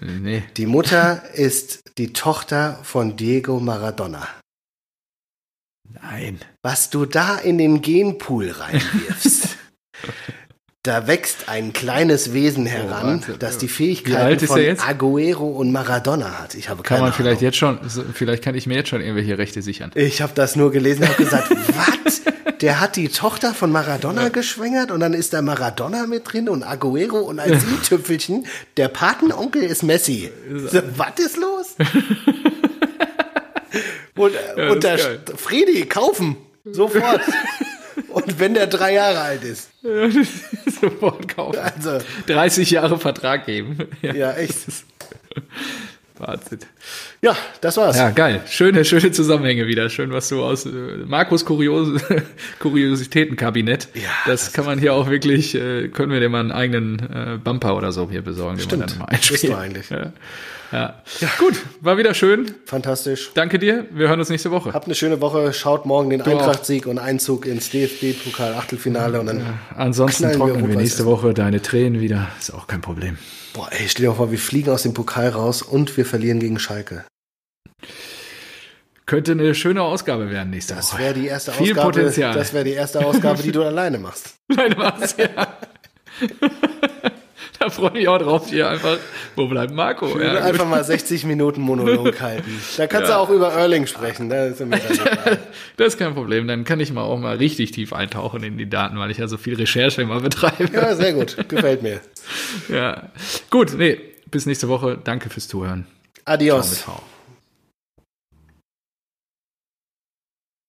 S1: Nee.
S2: Die Mutter ist die Tochter von Diego Maradona.
S1: Nein.
S2: Was du da in den Genpool reinwirfst, da wächst ein kleines Wesen heran,
S1: Wahnsinn.
S2: das die Fähigkeiten von
S1: er?
S2: Aguero und Maradona hat. Ich habe
S1: Kann
S2: keine
S1: man vielleicht
S2: Ahnung.
S1: jetzt schon, vielleicht kann ich mir jetzt schon irgendwelche Rechte sichern.
S2: Ich habe das nur gelesen und habe gesagt, was? Der hat die Tochter von Maradona geschwängert und dann ist da Maradona mit drin und Aguero und als i-Tüpfelchen, der Patenonkel ist Messi. So, was ist los? und
S1: Ja,
S2: und der. Friedi, kaufen. Sofort. und wenn der drei Jahre alt ist.
S1: Sofort kaufen.
S2: Also,
S1: 30 Jahre Vertrag geben.
S2: ja, echt.
S1: Wahnsinn.
S2: Ja, das war's.
S1: Ja, geil. Schöne, schöne Zusammenhänge wieder. Schön, was du aus äh, Markus Kurios Kuriositätenkabinett.
S2: Ja,
S1: das kann man hier auch wirklich, äh, können wir dir mal einen eigenen äh, Bumper oder so hier besorgen, den
S2: Stimmt.
S1: man dann mal einspielt.
S2: du eigentlich.
S1: Ja. Ja. Gut, war wieder schön.
S2: Fantastisch.
S1: Danke dir. Wir hören uns nächste Woche.
S2: Habt eine schöne Woche. Schaut morgen den. Eintracht-Sieg und Einzug ins DFB-Pokal-Achtelfinale und dann
S1: Ansonsten
S2: wir
S1: trocknen wir
S2: rot-weiß
S1: nächste Woche deine Tränen wieder. Ist auch kein Problem.
S2: Boah, ey, stell dir mal vor, wir fliegen aus dem Pokal raus und wir verlieren gegen Schalke.
S1: Könnte eine schöne Ausgabe werden nächste
S2: Das
S1: Woche.
S2: wäre die erste
S1: Viel
S2: Ausgabe.
S1: Potenzial.
S2: Das wäre die erste Ausgabe, die du alleine machst.
S1: Nein, was? Ja. da freue ich mich auch drauf, hier einfach. Wo bleibt Marco?
S2: Ja,
S1: Ja, gut.
S2: einfach mal 60 Minuten Monolog halten. Da kannst
S1: Ja.
S2: du auch über Erling sprechen. Da ist mir.
S1: Das ist kein Problem. Dann kann ich mal auch mal richtig tief eintauchen in die Daten, weil ich ja so viel Recherche immer betreibe.
S2: Ja, sehr gut. Gefällt mir.
S1: Ja. Gut, nee, bis nächste Woche. Danke fürs Zuhören.
S2: Adios.
S1: Ciao.